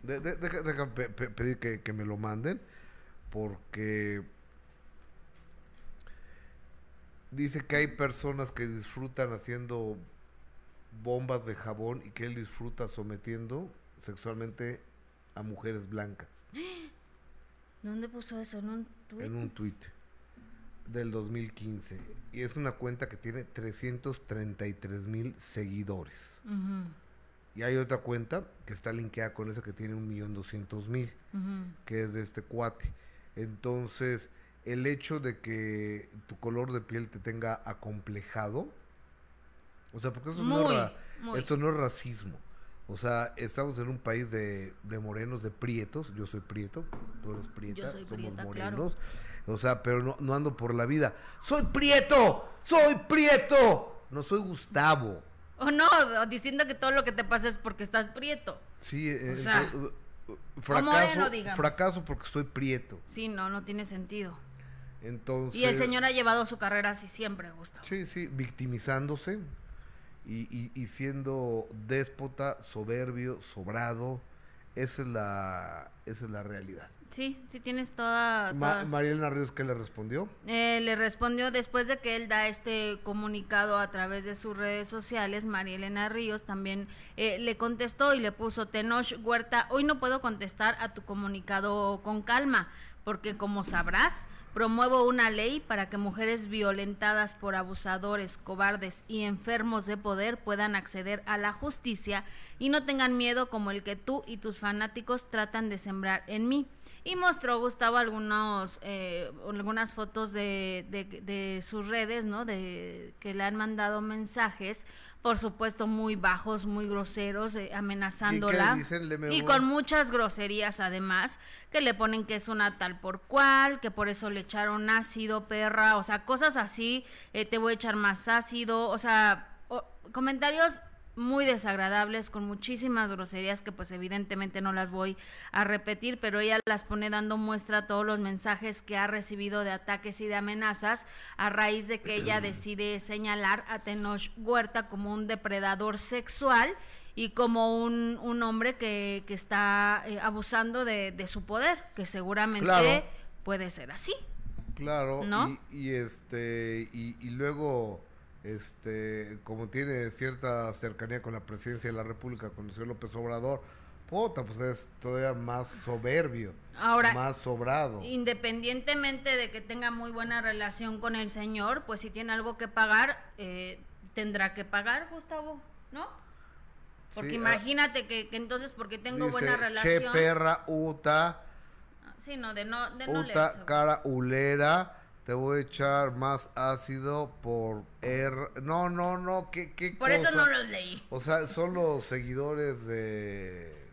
Déjame pedir que, me lo manden porque dice que hay personas que disfrutan haciendo bombas de jabón y que él disfruta sometiendo sexualmente a mujeres blancas. ¿Dónde puso eso? ¿En un tuit? En un tuit del 2015 y es una cuenta que tiene 333 mil seguidores. Y hay otra cuenta que está linkeada con esa que tiene un millón doscientos mil, que es de este cuate. Entonces, el hecho de que tu color de piel te tenga acomplejado, o sea, porque eso, no, es esto no es racismo. O sea, estamos en un país de, de, morenos, de prietos. Yo soy prieto, tú eres prieta, somos morenos. O sea, pero no, no ando por la vida. ¡Soy prieto! ¡Soy prieto! No soy Gustavo. O no, diciendo que todo lo que te pasa es porque estás prieto. Sí, eh, fracaso, fracaso porque soy prieto. Sí, no, no tiene sentido. Entonces, y el señor ha llevado su carrera así siempre, Gustavo. Sí, sí, victimizándose y, y siendo déspota, soberbio, sobrado. Esa es la, esa es la realidad. Sí, sí tienes toda... Marielena Ríos, ¿qué le respondió? Eh, le respondió después de que él da este comunicado a través de sus redes sociales, Marielena Ríos también eh, le contestó y le puso, Tenoch Huerta, hoy no puedo contestar a tu comunicado con calma, porque como sabrás, Promuevo una ley para que mujeres violentadas por abusadores, cobardes y enfermos de poder puedan acceder a la justicia y no tengan miedo como el que tú y tus fanáticos tratan de sembrar en mí. Y mostró Gustavo algunos, eh, algunas fotos de, de, sus redes, ¿no? De que le han mandado mensajes por supuesto muy bajos, muy groseros, eh, amenazándola. y con muchas groserías además, que le ponen que es una tal por cual, que por eso le echaron ácido, perra, o sea, cosas así, eh, te voy a echar más ácido, o sea, comentarios muy desagradables, con muchísimas groserías que pues evidentemente no las voy a repetir, pero ella las pone dando muestra a todos los mensajes que ha recibido de ataques y de amenazas a raíz de que ella decide señalar a Tenoch Huerta como un depredador sexual y como un, un hombre que, que está eh, abusando de, de, su poder, que seguramente Claro. puede ser así. Claro, ¿No? y, y, este y, y luego este como tiene cierta cercanía con la presidencia de la República con el señor López Obrador, puta, pues es todavía más soberbio, Ahora, más sobrado. independientemente de que tenga muy buena relación con el señor, pues si tiene algo que pagar, eh, tendrá que pagar, Gustavo, ¿no? Porque Sí, ah, imagínate que, que entonces porque tengo Dice, buena Che relación... perra uta, Sí, no, de no, de no uta leerse, cara ulera, te voy a echar más ácido por R. No, no, no, qué qué Por eso no los leí. O sea, son los seguidores de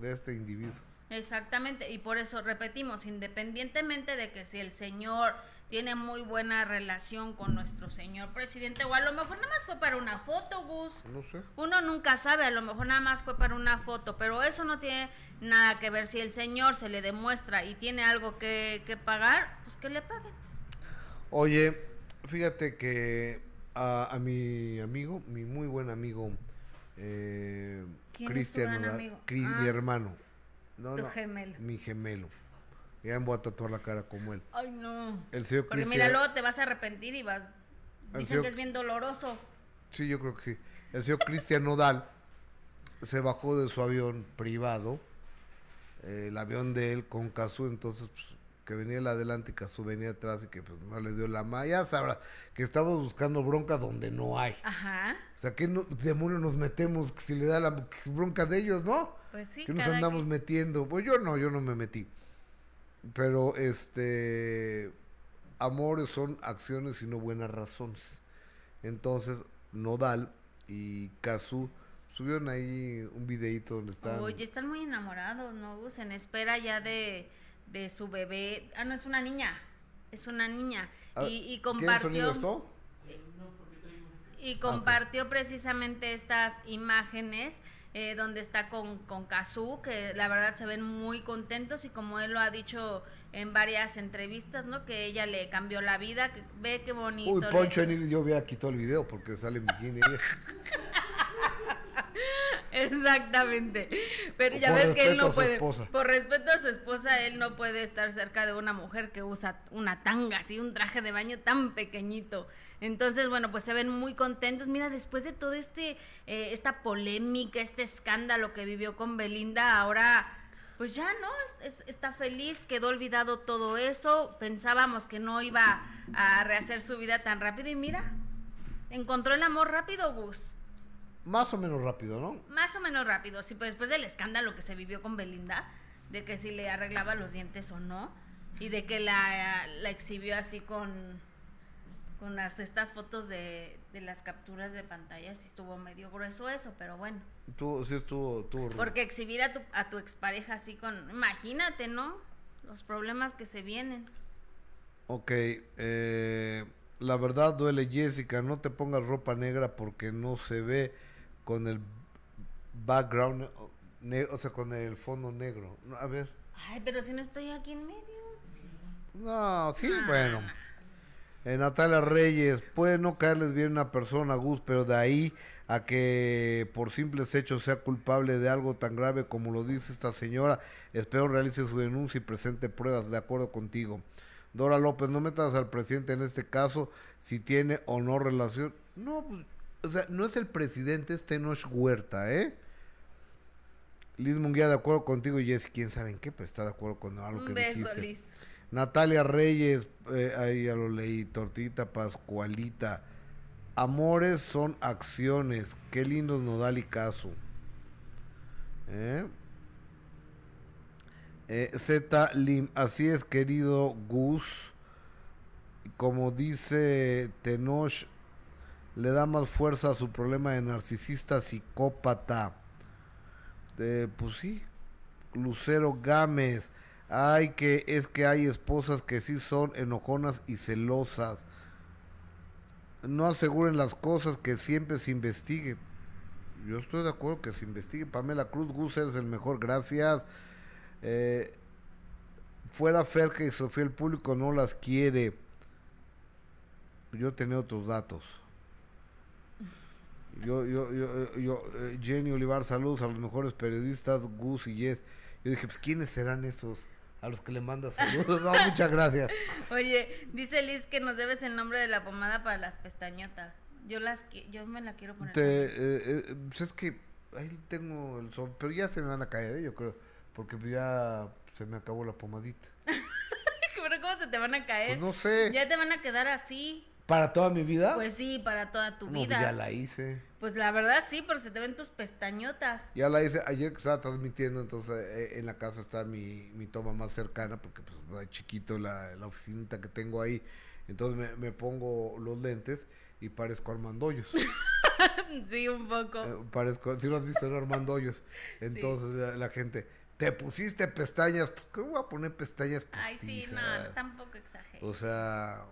de este individuo. Exactamente, y por eso repetimos, independientemente de que si el señor tiene muy buena relación con nuestro señor presidente, o a lo mejor nada más fue para una foto, Gus. No sé. Uno nunca sabe, a lo mejor nada más fue para una foto, pero eso no tiene nada que ver. Si el señor se le demuestra y tiene algo que, que pagar, pues que le paguen. Oye, fíjate que a, a mi amigo, mi muy buen amigo, eh, ¿Quién es tu Cristian Ah. mi hermano. No, Tu no, gemelo. Mi gemelo. Ya me voy a tatuar la cara como él. Ay, no. El señor Porque Cristian. mira, luego te vas a arrepentir y vas... El Dicen señor- que es bien doloroso. Sí, yo creo que sí. El señor Cristian Nodal se bajó de su avión privado, eh, el avión de él con Cazú, entonces pues, que venía él adelante y Cazú venía atrás y que pues no le dio la mano. Ya sabrás que estamos buscando bronca donde no hay. Ajá. O sea, ¿qué no, demonio nos metemos si le da la bronca de ellos, no? Pues sí. ¿Qué nos andamos metiendo? Pues yo no, yo no me metí. Pero, este, amores son acciones y no buenas razones. Entonces, Nodal y Kazu subieron ahí un videito donde están... Oye, están muy enamorados, ¿no? En espera ya de, de su bebé. Ah, no, es una niña. Es una niña. Ah, y, y ¿Qué sonido compartió, esto? y compartió precisamente estas imágenes eh, donde está con, con Kazu, que la verdad se ven muy contentos y como él lo ha dicho en varias entrevistas, ¿no? Que ella le cambió la vida, que ve qué bonito. Uy, le- Poncho Enil yo hubiera quitado el video porque sale en bikini. ella. Exactamente. Pero ya ves que él no puede. Por respeto a su esposa, él no puede estar cerca de una mujer que usa una tanga, así, un traje de baño tan pequeñito. Entonces, bueno, pues se ven muy contentos. Mira, después de todo este, eh, esta polémica, este escándalo que vivió con Belinda, ahora, pues ya, ¿no? Es- es- está feliz, quedó olvidado todo eso. Pensábamos que no iba a rehacer su vida tan rápido y mira, encontró el amor rápido, Gus. Más o menos rápido, ¿no? Más o menos rápido, sí, pues después del escándalo que se vivió con Belinda, de que si le arreglaba los dientes o no, y de que la, la exhibió así con, con las, estas fotos de, de las capturas de pantalla, sí estuvo medio grueso eso, pero bueno. Tú, sí estuvo... Porque exhibir a tu, a tu expareja así con, imagínate, ¿no? Los problemas que se vienen. Ok, eh, la verdad duele Jessica, no te pongas ropa negra porque no se ve con el background, o, ne- o sea, con el fondo negro. No, A ver, Ay, pero si no estoy aquí en medio. no, sí, Ah. bueno. Eh, Natalia Reyes, puede no caerles bien una persona, Gus, pero de ahí a que por simples hechos sea culpable de algo tan grave como lo dice esta señora, espero realice su denuncia y presente pruebas, de acuerdo contigo. Dora López, no metas al presidente en este caso si tiene o no relación. No, pues, o sea, no es el presidente, es Tenoch Huerta, ¿eh? Liz Munguía, de acuerdo contigo, y Jessy, quién sabe en qué, pero está de acuerdo con algo que Un beso, dijiste. Liz. Natalia Reyes, eh, ahí ya lo leí, Tortita Pascualita. Amores son acciones, qué lindos Nodal y Caso. ¿Eh? Eh, Z Lim, así es querido Gus. Como dice Tenoch, le da más fuerza a su problema de narcisista psicópata. Pues sí, Lucero Gámez. Ay, que es que hay esposas que sí son enojonas y celosas. No aseguren las cosas que siempre se investigue. Yo estoy de acuerdo que se investigue. Pamela Cruz Gus eres el mejor, gracias. Eh, fuera Ferca y Sofía, el público no las quiere. Yo tenía otros datos. Yo, yo, yo, yo, eh, Jenny Olivar, saludos a los mejores periodistas, Gus y Jess. Yo dije, pues, ¿quiénes serán esos? A los que le manda saludos. No, muchas gracias. Oye, dice Liz que nos debes el nombre de la pomada para las pestañotas. Yo las yo me la quiero poner. Te, eh, eh, pues es que ahí tengo el sol, pero ya se me van a caer, ¿eh? yo creo, porque ya se me acabó la pomadita. Pero ¿cómo se te van a caer? Pues no sé, Ya te van a quedar así. Para toda mi vida. Pues sí, para toda tu no, pues vida. ya la hice. Pues la verdad sí, porque se te ven tus pestañotas. Ya la hice ayer que estaba transmitiendo, entonces eh, en la casa está mi, mi toma más cercana, porque pues es chiquito la, la oficinita que tengo ahí. Entonces me, me pongo los lentes y parezco Armando Hoyos. sí, un poco. Eh, parezco, si lo has visto en Armando Hoyos. Entonces la, la gente, ¿te pusiste pestañas? Pues, ¿Cómo voy a poner pestañas Ay, sí, no, postizas? no, tampoco exagero. O sea,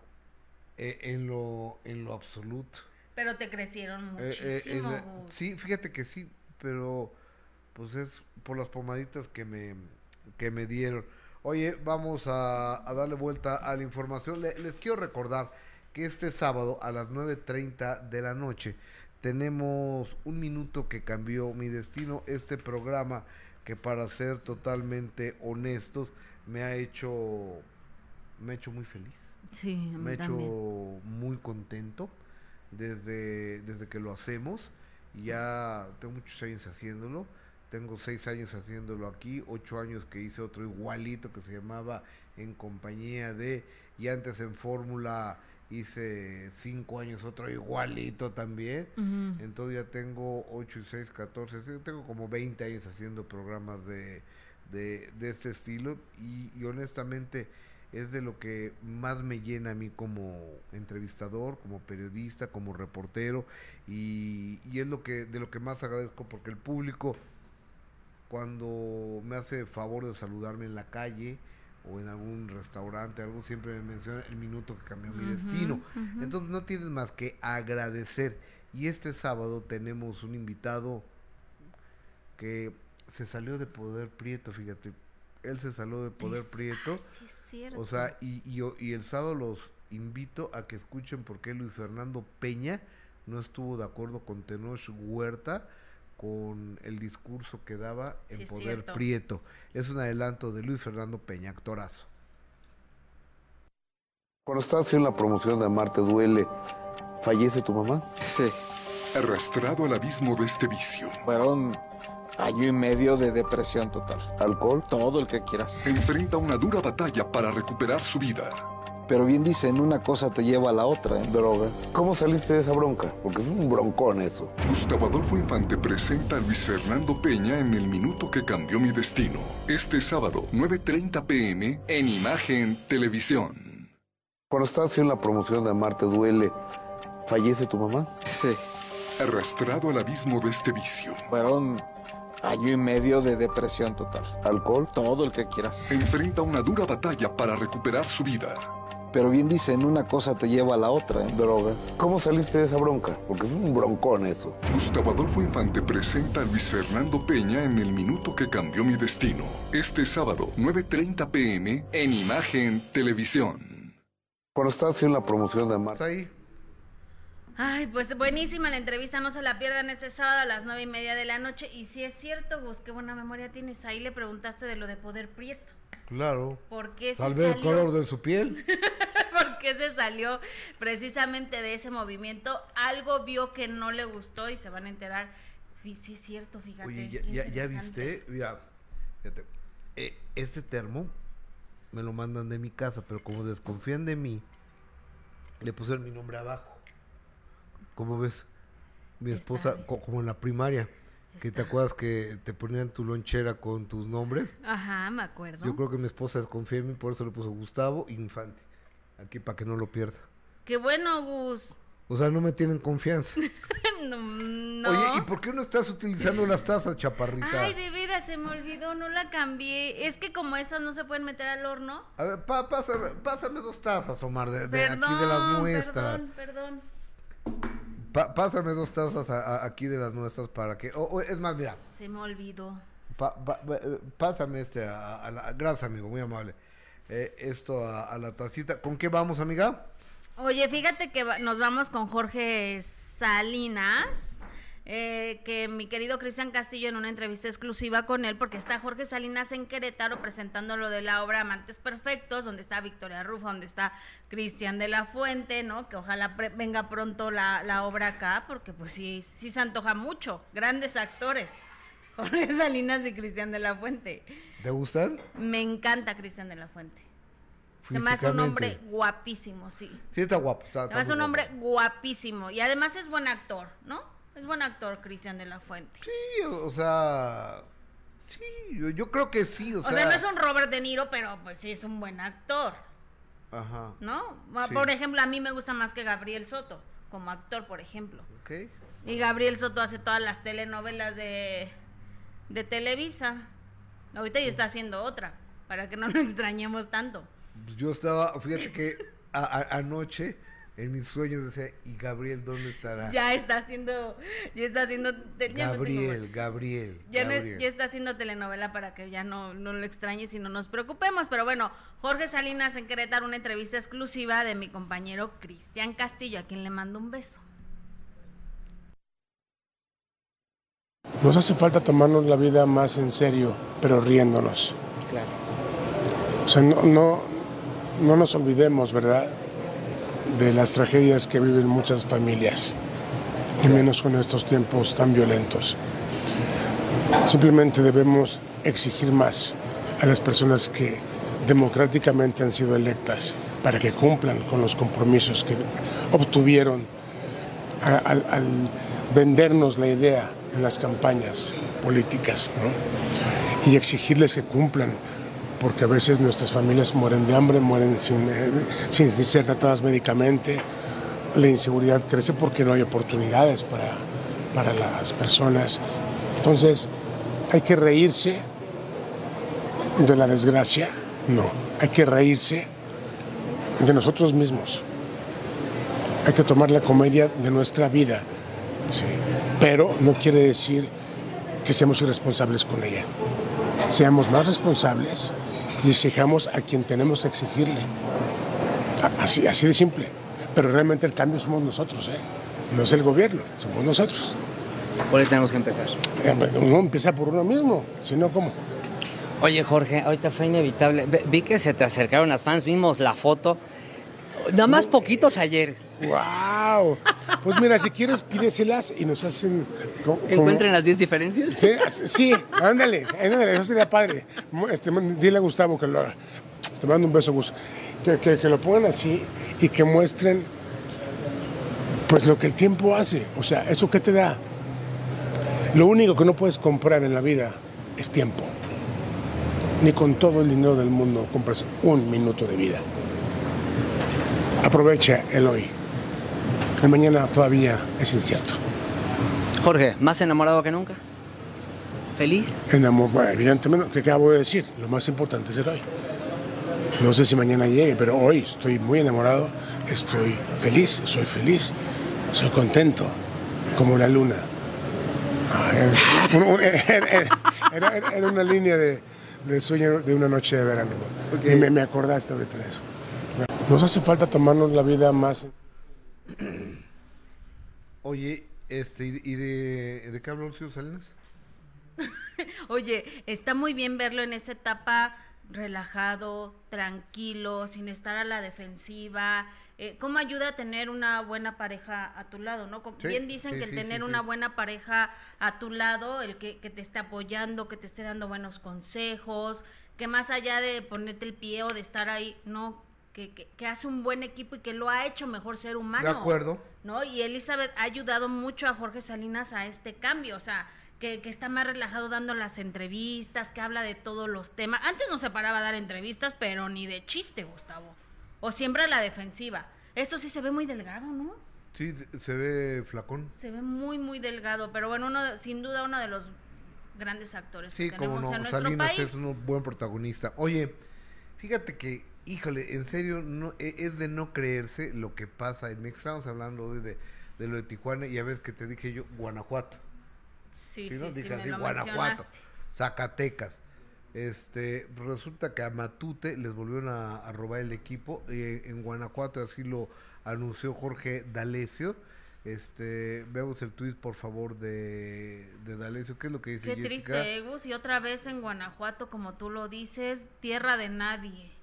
eh, en lo en lo absoluto. Pero te crecieron Eh, eh, muchísimo, la- sí, fíjate que sí, pero pues es por las pomaditas que me, que me dieron. Oye, vamos a, a darle vuelta a la información. Le- les quiero recordar que este sábado a las 9.30 de la noche tenemos un minuto que cambió mi destino. Este programa que para ser totalmente honestos me ha hecho, me ha hecho muy feliz Sí, a mí me ha hecho muy contento desde, desde que lo hacemos. Ya tengo muchos años haciéndolo. Tengo seis años haciéndolo aquí, ocho años que hice otro igualito que se llamaba En Compañía de, y antes en Fórmula hice cinco años otro igualito también. Ujú. Entonces ya tengo 8 y 6, 14, sí, tengo como 20 años haciendo programas de, de, de este estilo y, y honestamente es de lo que más me llena a mí como entrevistador, como periodista, como reportero y, y es lo que de lo que más agradezco porque el público cuando me hace favor de saludarme en la calle o en algún restaurante, algo siempre me menciona el minuto que cambió mi destino. Entonces no tienes más que agradecer. Y este sábado tenemos un invitado que se salió de Poder Prieto, fíjate. Él se salió de Poder Es- Prieto. sí, cierto. O sea, y, y, yo- y el sábado los invito a que escuchen por qué Luis Fernando Peña no estuvo de acuerdo con Tenoch Huerta con el discurso que daba en Sí, Poder cierto. Prieto. Es un adelanto de Luis Fernando Peña, actorazo. Cuando estabas haciendo la promoción de Amarte Duele, ¿fallece tu mamá? Sí, Arrastrado al abismo de este vicio, fueron año y medio de depresión total. ¿Alcohol? Todo el que quieras. enfrenta una dura batalla para recuperar su vida. Pero bien dicen, una cosa te lleva a la otra. ¿eh? drogas. ¿Cómo saliste de esa bronca? Porque es un broncón eso. Gustavo Adolfo Infante presenta a Luis Fernando Peña en El Minuto que Cambió Mi Destino. Este sábado, 9.30 pm, en Imagen Televisión. Cuando estabas haciendo la promoción de Amarte Duele, ¿fallece tu mamá? Sí, Arrastrado al abismo de este vicio, fueron año y medio de depresión total. ¿Alcohol? Todo el que quieras. enfrenta una dura batalla para recuperar su vida. Pero bien dicen, una cosa te lleva a la otra. ¿eh? drogas. ¿Cómo saliste de esa bronca? Porque es un broncón eso. Gustavo Adolfo Infante presenta a Luis Fernando Peña en El Minuto que Cambió Mi Destino. Este sábado, 9.30 pm, en Imagen Televisión. Cuando estabas haciendo la promoción de Amarte ahí. Ay, pues buenísima la entrevista, no se la pierdan este sábado a las nueve y media de la noche. Y si es cierto, Gus, qué buena memoria tienes. Ahí le preguntaste de lo de poder prieto. Claro. ¿Por qué se vez el salió? color de su piel. ¿Por qué se salió precisamente de ese movimiento? Algo vio que no le gustó y se van a enterar. Sí, sí es cierto, fíjate. Oye, ya, ya, ya viste, mira, fíjate, eh, este termo me lo mandan de mi casa, pero como desconfían de mí, le pusieron mi nombre abajo. ¿Cómo ves? Mi Está esposa, co- como en la primaria, que te Está. acuerdas que te ponían tu lonchera con tus nombres. Ajá, me acuerdo. Yo creo que mi esposa desconfía en mí, por eso le puso Gustavo Infante. Aquí para que no lo pierda. Qué bueno, Gus. O sea, no me tienen confianza. no, no. Oye, ¿y por qué no estás utilizando las tazas, chaparrita? Ay, de veras, se me olvidó, no la cambié. Es que como esas no se pueden meter al horno. A ver, pa- pásame, pásame dos tazas, Omar, de, de Perdón, aquí de las nuestras. Perdón, perdón. Pa- pásame dos tazas a- a- aquí de las nuestras para que... o- o, es más, mira, Se me olvidó. pa- pa- pa- eh, pásame este a, a la... Gracias, amigo, muy amable. Eh, esto a, a la tacita. ¿Con qué vamos, amiga? Oye, fíjate que va- nos vamos con Jorge Salinas. Eh, que mi querido Cristian Castillo en una entrevista exclusiva con él, porque está Jorge Salinas en Querétaro presentando lo de la obra Amantes Perfectos, donde está Victoria Rufa, donde está Cristian de la Fuente, ¿no? Que ojalá venga pronto la, la, obra acá, porque pues sí, sí se antoja mucho. Grandes actores. Jorge Salinas y Cristian de la Fuente. ¿Te gustan? Me encanta Cristian de la Fuente. Se me hace un hombre guapísimo, sí. Sí, está guapo. Está, se me hace un hombre guapísimo. Y además es buen actor, ¿no? Es buen actor, Cristian de la Fuente. Sí, o, sea. Sí, yo, creo que sí. O, o sea, no es un Robert De Niro, pero pues sí es un buen actor. Ajá. ¿No? Por ejemplo, a mí me gusta más que Gabriel Soto, como actor, por ejemplo. Ok. Y Gabriel Soto hace todas las telenovelas de, de Televisa. Ahorita ya está haciendo otra, para que no nos extrañemos tanto. Yo estaba, fíjate que anoche en mis sueños decía, ¿y Gabriel dónde estará? Ya está haciendo, ya está haciendo... Gabriel, Gabriel, ya, ya, está haciendo telenovela para que ya no, no lo extrañes y no nos preocupemos. Pero bueno, Jorge Salinas en Querétaro, una entrevista exclusiva de mi compañero Cristian Castillo, a quien le mando un beso. Nos hace falta tomarnos la vida más en serio, pero riéndonos. Claro. O sea, no, no, no nos olvidemos, ¿verdad? De las tragedias que viven muchas familias, y menos con estos tiempos tan violentos. Simplemente debemos exigir más a las personas que democráticamente han sido electas para que cumplan con los compromisos que obtuvieron al, vendernos la idea en las campañas políticas y exigirles que cumplan porque a veces nuestras familias mueren de hambre, mueren eh, sin, ser tratadas médicamente. La inseguridad crece porque no hay oportunidades para, para las personas. Entonces, ¿hay que reírse de la desgracia? No, hay que reírse de nosotros mismos. Hay que tomar la comedia de nuestra vida, pero no quiere decir que seamos irresponsables con ella. Seamos más responsables y exijamos a quien tenemos que exigirle. Así, así de simple. Pero realmente el cambio somos nosotros, ¿eh? no es el gobierno, somos nosotros. ¿Por qué tenemos que empezar? Eh, uno empieza por uno mismo, si no, ¿cómo? Oye, Jorge, ahorita fue inevitable. Vi que se te acercaron las fans, vimos la foto. Nada más poquitos ayer. ¡Wow! Pues mira, si quieres, pídeselas y nos hacen. ¿Encuentren las 10 diferencias? Sí, sí, ándale, ándale, eso sería padre. Este, dile a Gustavo que lo haga. Te mando un beso, Gus. Que, que, lo pongan así y que muestren pues lo que el tiempo hace. O sea, ¿eso qué te da? Lo único que no puedes comprar en la vida es tiempo. Ni con todo el dinero del mundo compras un minuto de vida. Aprovecha el hoy. El mañana todavía es incierto. Jorge, ¿más enamorado que nunca? ¿Feliz? Enamorado, evidentemente, ¿qué acabo de decir? Lo más importante es el hoy. No sé si mañana llegue, pero hoy estoy muy enamorado, estoy feliz, soy feliz, soy contento, como la luna. era, una línea de, sueño de una noche de verano. Y me, me acordaste ahorita de eso. Nos hace falta tomarnos la vida más. Oye, este, ¿y de, de qué habló Lucio Salinas? Oye, está muy bien verlo en esa etapa relajado, tranquilo, sin estar a la defensiva. Eh, ¿Cómo ayuda a tener una buena pareja a tu lado? ¿no? bien dicen que el tener una buena pareja a tu lado, el que, que, te esté apoyando, que te esté dando buenos consejos, que más allá de ponerte el pie o de estar ahí, no, que, hace un buen equipo y que lo ha hecho mejor ser humano. De acuerdo. ¿No? Y Elizabeth ha ayudado mucho a Jorge Salinas a este cambio, o sea, que, está más relajado dando las entrevistas, que habla de todos los temas. Antes no se paraba a dar entrevistas, pero ni de chiste, Gustavo. O siempre a la defensiva. Esto sí se ve muy delgado, ¿no? Sí, se ve flacón. Se ve muy, muy delgado, pero bueno, uno, sin duda uno de los grandes actores sí, que tenemos como en nuestro Salinas es un buen protagonista. Oye, fíjate que híjole, en serio, no, e, es de no creerse lo que pasa en México. Estamos hablando hoy de, lo de Tijuana y a veces que te dije yo, Guanajuato. Sí, sí, Dije así, Guanajuato, Zacatecas. Este, resulta que a Matute les volvieron a, robar el equipo. Eh, en Guanajuato, así lo anunció Jorge D'Alessio, Este, veamos el tweet por favor de, de D'Alessio. ¿Qué es lo que dice Qué Jessica? triste, Gus, y otra vez en Guanajuato, como tú lo dices, tierra de nadie.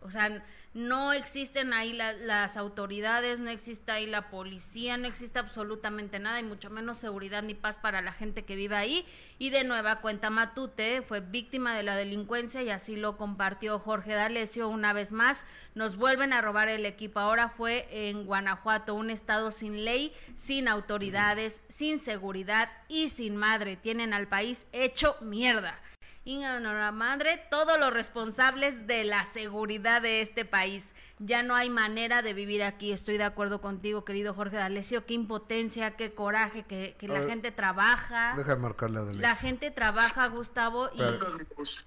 O sea, no existen ahí la- las autoridades, no existe ahí la policía, no existe absolutamente nada y mucho menos seguridad ni paz para la gente que vive ahí. Y de nueva cuenta, Matute fue víctima de la delincuencia y así lo compartió Jorge D'Alessio una vez más. Nos vuelven a robar el equipo. Ahora fue en Guanajuato, un estado sin ley, sin autoridades, sin seguridad y sin madre. Tienen al país hecho mierda y a la madre todos los responsables de la seguridad de este país. Ya no hay manera de vivir aquí. Estoy de acuerdo contigo, querido Jorge D'Alessio. Qué impotencia, qué coraje, que, la ver, gente trabaja. Deja de marcarle a La D'Alessio. gente trabaja, Gustavo, y.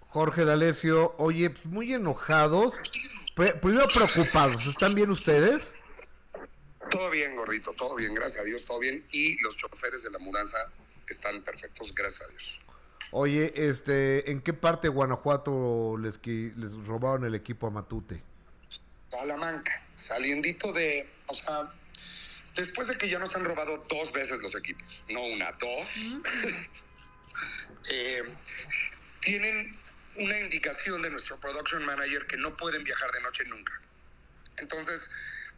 Jorge D'Alessio, oye, pues, muy enojados. Primero preocupados. ¿Están bien ustedes? Todo bien, gordito, todo bien, gracias a Dios, todo bien. Y los choferes de la mudanza están perfectos, gracias a Dios. Oye, este, ¿en qué parte de Guanajuato les, qui- les robaron el equipo a Matute? Salamanca, saliendito de, o sea, después de que ya nos han robado dos veces los equipos, no una, dos, eh, tienen una indicación de nuestro production manager que no pueden viajar de noche nunca. Entonces,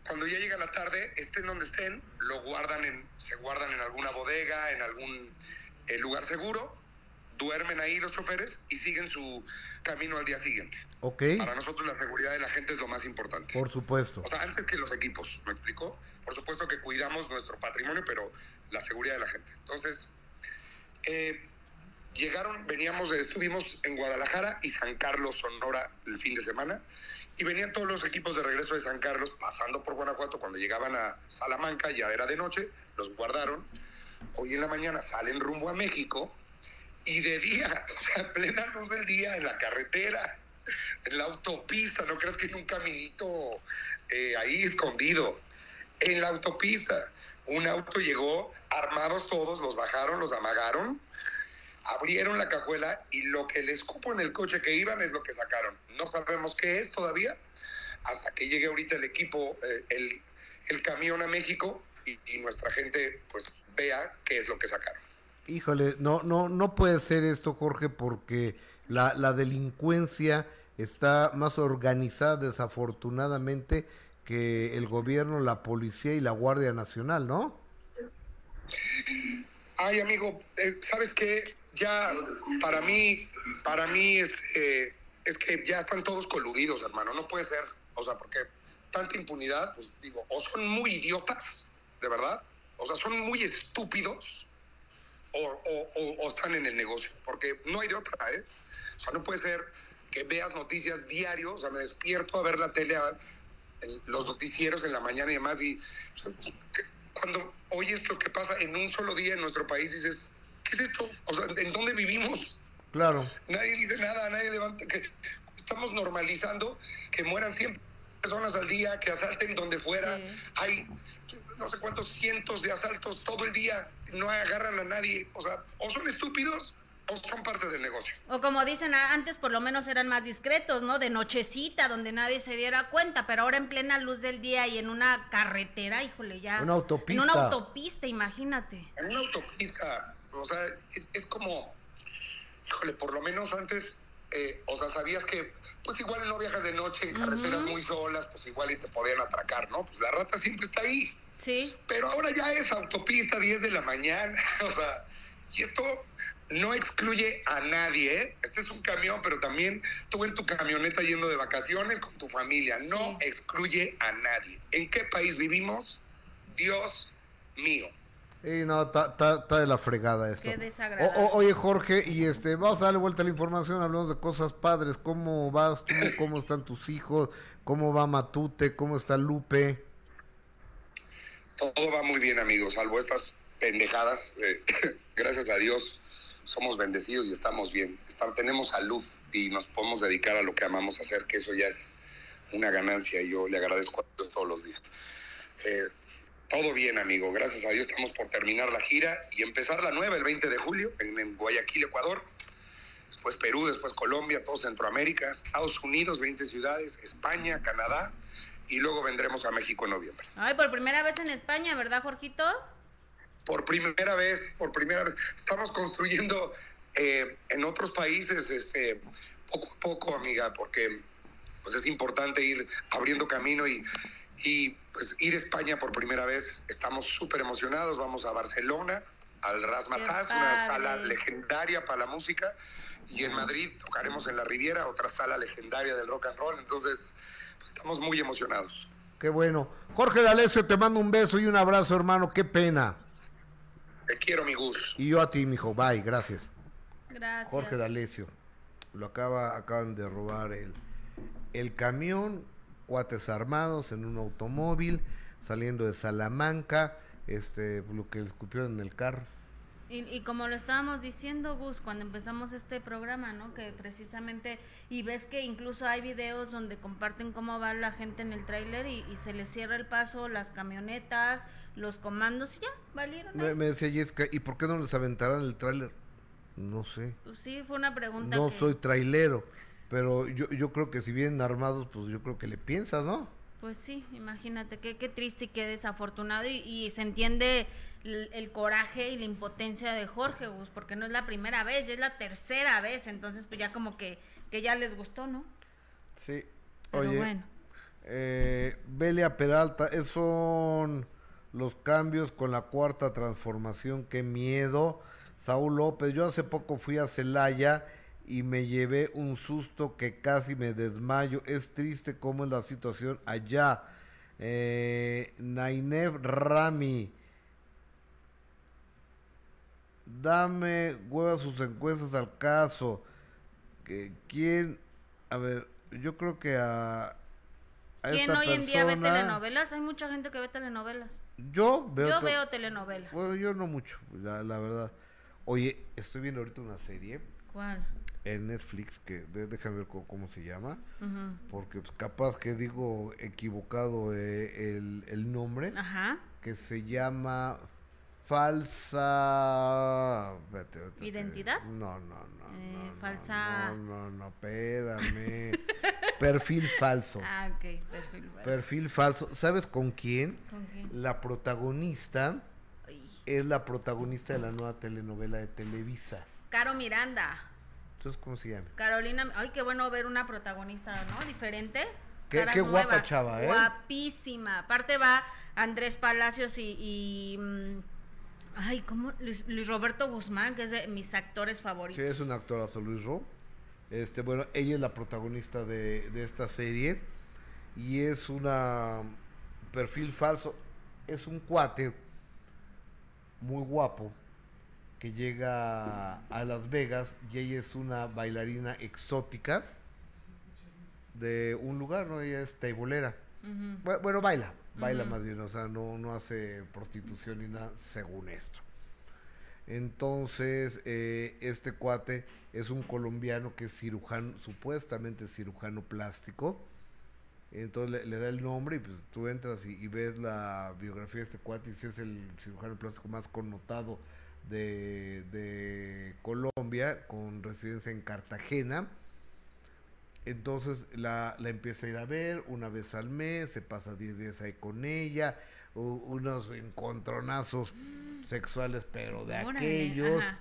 cuando ya llega la tarde, estén donde estén, lo guardan en, se guardan en alguna bodega, en algún eh, lugar seguro, duermen ahí los choferes y siguen su camino al día siguiente. ¿Ok? Para nosotros la seguridad de la gente es lo más importante. Por supuesto. O sea, antes que los equipos, ¿me explicó? Por supuesto que cuidamos nuestro patrimonio, pero la seguridad de la gente. Entonces, eh, llegaron, veníamos, estuvimos en Guadalajara y San Carlos, Sonora, el fin de semana, y venían todos los equipos de regreso de San Carlos pasando por Guanajuato. Cuando llegaban a Salamanca, ya era de noche, los guardaron. Hoy en la mañana salen rumbo a México y de día, o sea, en plena luz del día, en la carretera, en la autopista, no creas que en un caminito eh, ahí escondido. En la autopista, un auto llegó, armados todos, los bajaron, los amagaron, abrieron la cajuela y lo que les cupo en el coche que iban es lo que sacaron. No sabemos qué es todavía, hasta que llegue ahorita el equipo, eh, el, el camión a México y, y nuestra gente pues vea qué es lo que sacaron. Híjole, no, no, no puede ser esto, Jorge, porque la, la delincuencia está más organizada, desafortunadamente, que el gobierno, la policía y la Guardia Nacional, ¿no? Ay, amigo, eh, ¿sabes qué? Ya para mí, para mí es, eh, es que ya están todos coludidos, hermano. No puede ser. O sea, porque tanta impunidad, pues digo, o son muy idiotas, de verdad, o sea, son muy estúpidos, o, o- o- o están en el negocio. Porque no hay de otra, ¿eh? O sea, no puede ser que veas noticias diarios, o sea, me despierto a ver la tele, a- los noticieros en la mañana y demás, y o sea, que- cuando oyes lo que pasa en un solo día en nuestro país, dices, ¿qué es esto? O sea, ¿en dónde vivimos? Claro. Nadie dice nada, nadie levanta, que estamos normalizando que mueran 100 personas al día, que asalten donde fuera. Sí. Hay no sé cuántos cientos de asaltos todo el día, no agarran a nadie. O sea, o son estúpidos o son parte del negocio. O como dicen antes, por lo menos eran más discretos, ¿no? De nochecita, donde nadie se diera cuenta, pero ahora en plena luz del día y en una carretera, híjole, ya. Una autopista. En una autopista, imagínate. En una autopista, o sea, es, es como, híjole, por lo menos antes, eh, o sea, sabías que, pues igual no viajas de noche en carreteras muy solas, pues igual y te podían atracar, ¿no? Pues la rata siempre está ahí. Sí. Pero ahora ya es autopista 10 de la mañana, o sea, y esto no excluye a nadie, ¿eh? Este es un camión, pero también tú en tu camioneta yendo de vacaciones con tu familia, no Sí. excluye a nadie. ¿En qué país vivimos? Dios mío. Y no, está está de la fregada esto. Qué desagradable. O- o- oye, Jorge, y este, vamos a darle vuelta a la información, hablamos de cosas padres. ¿Cómo vas tú? ¿Cómo están tus hijos? ¿Cómo va Matute? ¿Cómo está Lupe? Todo va muy bien, amigos, salvo estas pendejadas. eh, gracias a Dios somos bendecidos y estamos bien. Tenemos salud y nos podemos dedicar a lo que amamos hacer, que eso ya es una ganancia y yo le agradezco a Dios todos los días. Eh, todo bien, amigo. Gracias a Dios estamos por terminar la gira y empezar la nueva el 20 de julio en, en Guayaquil, Ecuador. Después Perú, después Colombia, todo Centroamérica, Estados Unidos, 20 ciudades, España, Canadá y luego vendremos a México en noviembre. Ay, por primera vez en España, ¿verdad, Jorgito? Por primera vez, por primera vez. Estamos construyendo eh, en otros países, este, poco a poco, amiga, porque pues es importante ir abriendo camino y, y pues ir a España por primera vez. Estamos súper emocionados. Vamos a Barcelona, al Razmataz, una sala legendaria para la música. Y en Madrid tocaremos en la Riviera, otra sala legendaria del rock and roll. Entonces, estamos muy emocionados. Qué bueno. Jorge D'Alessio, te mando un beso y un abrazo, hermano. Qué pena. Te quiero, mi Gus. Y yo a ti, mijo. Bye, gracias. Gracias. Jorge D'Alessio. Lo acaba, acaban de robar el, el camión, cuates armados en un automóvil, saliendo de Salamanca, este, lo que le escupieron en el carro. Y, y como lo estábamos diciendo, Gus, cuando empezamos este programa, ¿no? Que precisamente, y ves que incluso hay videos donde comparten cómo va la gente en el tráiler y, y se les cierra el paso, las camionetas, los comandos, y ya, valieron. Me, decía Jessica, ¿y por qué no les aventaron el tráiler? No sé. Pues sí, fue una pregunta. No que- soy trailero, pero yo, yo creo que si vienen armados, pues yo creo que le piensas, ¿no? Pues sí, imagínate, qué, qué triste y qué desafortunado. Y, y se entiende el, el coraje y la impotencia de Jorge, Gus, porque no es la primera vez, ya es la tercera vez. Entonces, pues ya como que, que ya les gustó, ¿no? Sí. Pero Oye, bueno. eh, Belia Peralta, esos son los cambios con la cuarta transformación, qué miedo. Saúl López, yo hace poco fui a Celaya y me llevé un susto que casi me desmayo. Es triste cómo es la situación allá. Eh, Nainev Rami, dame hueva sus encuestas al caso. Que, ¿Quién? A ver, yo creo que a... a ¿Quién esta hoy en día ve telenovelas? Hay mucha gente que ve telenovelas. Yo veo... Yo veo telenovelas. Bueno, yo no mucho, la, la verdad. Oye, estoy viendo ahorita una serie ¿Cuál? en Netflix que de- déjame ver cómo, cómo se llama, porque pues, capaz que digo equivocado eh, el, el nombre, Ajá. que se llama Falsa... ¿Identidad? No, no, no. Eh, no, no, falsa- No, no, no, espérame. Perfil falso. Ah, ok, perfil. pues. Perfil falso. ¿Sabes con quién? ¿Con quién? La protagonista Ay. es la protagonista de la nueva telenovela de Televisa. Caro Miranda. Entonces, ¿cómo se llama? Carolina, ay, qué bueno ver una protagonista, ¿no? Diferente. Qué- guapa chava, ¿eh? Guapísima. Aparte va Andrés Palacios y, y, mm, ay, ¿cómo? Luis, Luis Roberto Guzmán, que es de mis actores favoritos. Sí, es un actorazo, Luis Ro. Este, bueno, ella es la protagonista de, de esta serie y es una perfil falso. Es un cuate muy guapo que llega a Las Vegas y ella es una bailarina exótica de un lugar, ¿no? Ella es teibolera. Bueno, baila, baila más bien, o sea, no, no hace prostitución ni nada, según esto. Entonces, eh, este cuate es un colombiano que es cirujano, supuestamente cirujano plástico. Entonces le, le da el nombre y pues tú entras y, y ves la biografía de este cuate y si es el cirujano plástico más connotado de, de Colombia, con residencia en Cartagena. Entonces la, la empieza a ir a ver una vez al mes, se pasa 10 días ahí con ella, u- unos encontronazos sexuales, pero de Órale, aquellos. ajá.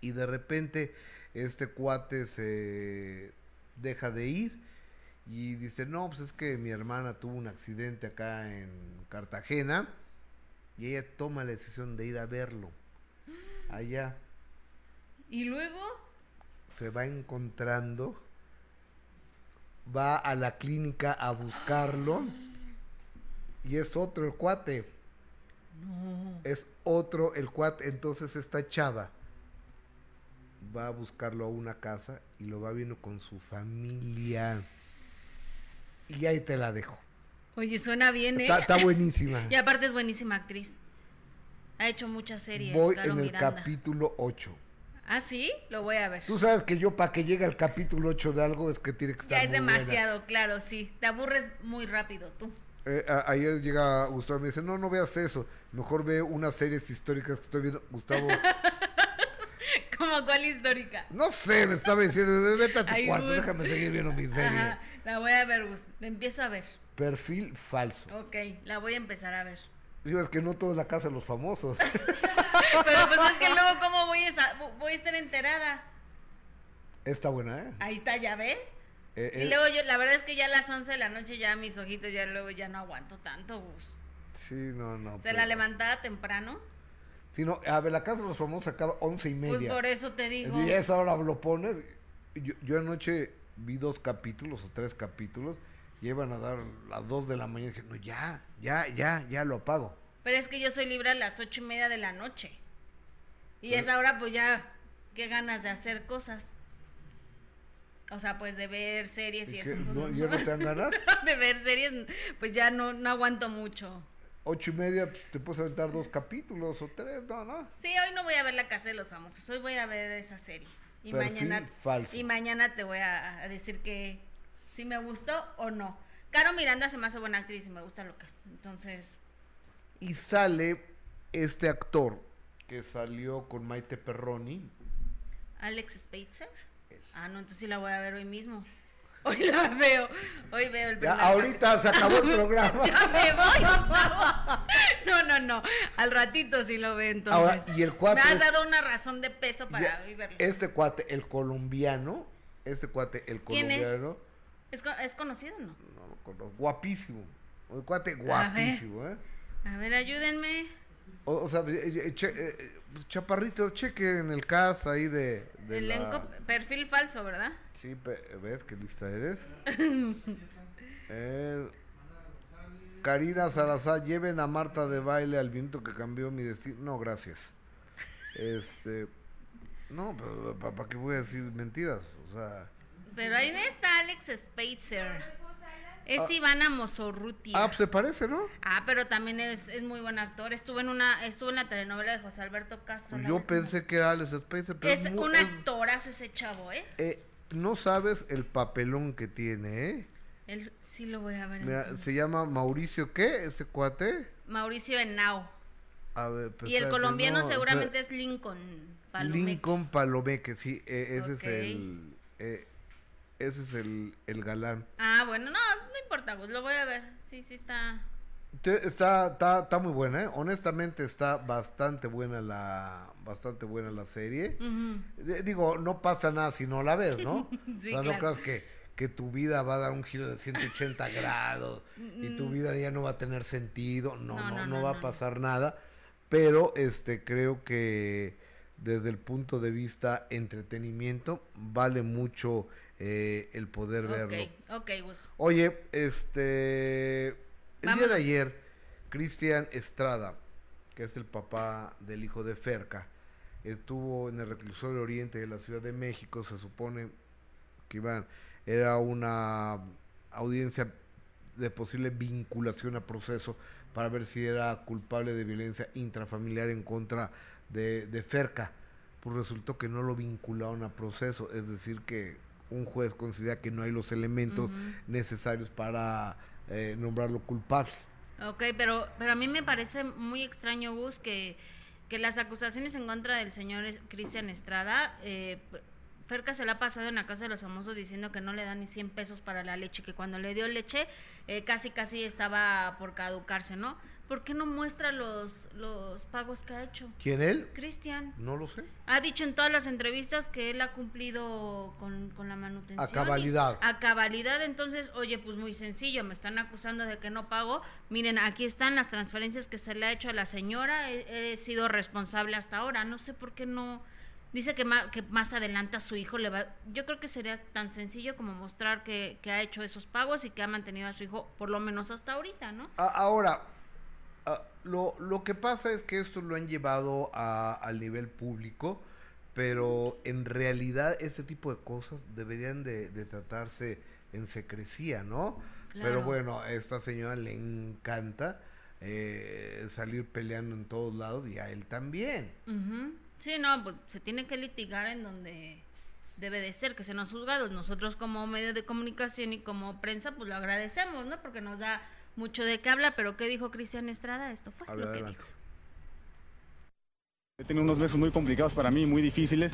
Y de repente este cuate se deja de ir y dice, no, pues es que mi hermana tuvo un accidente acá en Cartagena y ella toma la decisión de ir a verlo allá Y luego, se va encontrando, va a la clínica a buscarlo y es otro el cuate. Es otro el cuate. Entonces esta chava va a buscarlo a una casa y lo va viendo con su familia. Y ahí te la dejo. oye, suena bien, ¿eh? Está, está buenísima. Y aparte es buenísima actriz. Ha hecho muchas series, Voy Caro en el Miranda. capítulo 8. ¿Ah, sí? Lo voy a ver. Tú sabes que yo para que llegue al capítulo 8 de algo es que tiene que estar Ya es muy buena. demasiado, claro, sí. Te aburres muy rápido, tú. Eh, a- ayer llega Gustavo y me dice, no, no veas eso, mejor ve unas series históricas que estoy viendo. Gustavo, ¿Como cuál histórica? No sé, me estaba diciendo, vete a tu Ay, cuarto, Gus. déjame seguir viendo mi serie. Ajá, la voy a ver, Gus. La empiezo a ver. Perfil falso. Ok, la voy a empezar a ver. Digo, es que no todo es la casa de los famosos. Pero pues es que luego, ¿cómo voy a, voy a estar enterada? Está buena, ¿eh? Ahí está, ¿ya ves? Eh, Y eh, luego yo, la verdad es que ya a las 11 de la noche ya mis ojitos ya luego ya no aguanto tanto, Gus. Sí, no, no. Se la levantada temprano. Sí, no, a ver, la casa de los famosos acaba once y Pues media. por eso te digo. Y esa hora lo pones. Yo, yo anoche vi dos capítulos o tres capítulos. Y iban a dar las dos de la mañana. Y dije, no, ya, ya, ya, ya lo apago. Pero es que yo soy libre a las ocho y media de la noche. Y Pero- esa hora pues ya, qué ganas de hacer cosas. O sea, pues de ver series y ¿Y eso. pues, ¿No- ¿Ya no te dan ganas? de ver series, pues ya no, no aguanto mucho. Ocho y media, pues, te puedes aventar dos capítulos o tres, no, no. Sí, hoy no voy a ver La Casa de los Famosos, hoy voy a ver esa serie. Y Perfil mañana falso. y mañana te voy a, a decir que si me gustó o no. Caro Miranda se me hace buena actriz y me gusta lo que es. Entonces, Y sale este actor que salió con Maite Perroni. Alex Spitzer. Ah, no, entonces sí la voy a ver hoy mismo. Hoy la veo. Hoy veo el Ya, ahorita se acabó el programa. Ya me voy. Gustavo. No, no, no. Al ratito sí lo veo entonces. Ahora, y el cuatro Me has dado una razón de peso para Ya, hoy verlo. Este cuate, el colombiano. Este cuate, el colombiano. ¿Es, es conocido o no? No lo conozco. Guapísimo. El cuate guapísimo, ¿eh? A ver, ayúdenme. O, o sea, eh, eh, che- eh, pues, chaparritos, chequen el cast ahí de. de Elenco, la- perfil falso, ¿verdad? Sí, pe- ¿ves qué lista eres? Eh, Karina Salazar, lleven a Marta de baile al minuto que cambió mi destino. No, gracias. Este. No, pero ¿para qué voy a decir mentiras? O sea. Pero ahí está Alex Spitzer. Es Ah. Ivana Mosorrutia. Ah, pues se parece, ¿no? Ah, pero también es, es muy buen actor. Estuvo en una estuvo en la telenovela de José Alberto Castro. la Yo pensé que era Alex Spacer, pero es mu- un es- actorazo ese chavo, ¿eh? eh, no sabes el papelón que tiene, ¿eh? Él sí lo voy a ver. Mira, se llama Mauricio, ¿qué? Ese cuate. Mauricio Henao. A ver, pues, Y el colombiano no, seguramente es Lincoln Palomeque. Lincoln Palomeque, sí, eh, ese es el. eh, ese es el, el galán. Ah, bueno, no, no importa, pues lo voy a ver. Sí, sí está. Está, está, está muy buena, ¿eh? Honestamente está bastante buena la, bastante buena la serie. Digo, no pasa nada si no la ves, ¿no? Sí, o sea, no claro. creas que, que tu vida va a dar un giro de 180 grados y tu vida ya no va a tener sentido. No, Mm. No, no, no, no, va a pasar nada. Pero este creo que desde el punto de vista entretenimiento vale mucho eh, el poder verlo. Ok, Gus. Oye, este. El día de ayer, Cristian Estrada, que es el papá del hijo de Ferca, estuvo en el reclusorio oriente de la Ciudad de México. Se supone que iban. Era una audiencia de posible vinculación a proceso para ver si era culpable de violencia intrafamiliar en contra de, de Ferca. Pues resultó que no lo vincularon a proceso, es decir, que un juez considera que no hay los elementos necesarios para eh, nombrarlo culpable. Ok, pero, pero a mí me parece muy extraño, Gus, que, que las acusaciones en contra del señor Cristian Estrada, eh, Ferca se la ha pasado en la casa de los famosos diciendo que no le dan ni 100 pesos para la leche, que cuando le dio leche eh, casi casi estaba por caducarse, ¿no? ¿Por qué no muestra los, los pagos que ha hecho? ¿Quién él? Cristian. No lo sé. Ha dicho en todas las entrevistas que él ha cumplido con, con la manutención. A cabalidad. y- A cabalidad, entonces, oye, pues muy sencillo, me están acusando de que no pago. Miren, aquí están las transferencias que se le ha hecho a la señora, he, he sido responsable hasta ahora, no sé por qué no... Dice que, ma- que más adelante a su hijo le va... Yo creo que sería tan sencillo como mostrar que, que ha hecho esos pagos y que ha mantenido a su hijo por lo menos hasta ahorita, ¿no? Ahora, ah, lo, lo que pasa es que esto lo han llevado a- al nivel público, pero en realidad este tipo de cosas deberían de, de tratarse en secrecía, ¿no? Pero bueno, a esta señora le encanta eh, salir peleando en todos lados y a él también. Sí, no, pues se tiene que litigar en donde debe de ser, que sean los juzgados. Nosotros como medio de comunicación y como prensa, pues lo agradecemos, ¿no? Porque nos da mucho de qué habla, pero ¿qué dijo Cristian Estrada? Esto fue A ver, lo que adelante. dijo. He tenido unos meses muy complicados para mí, muy difíciles,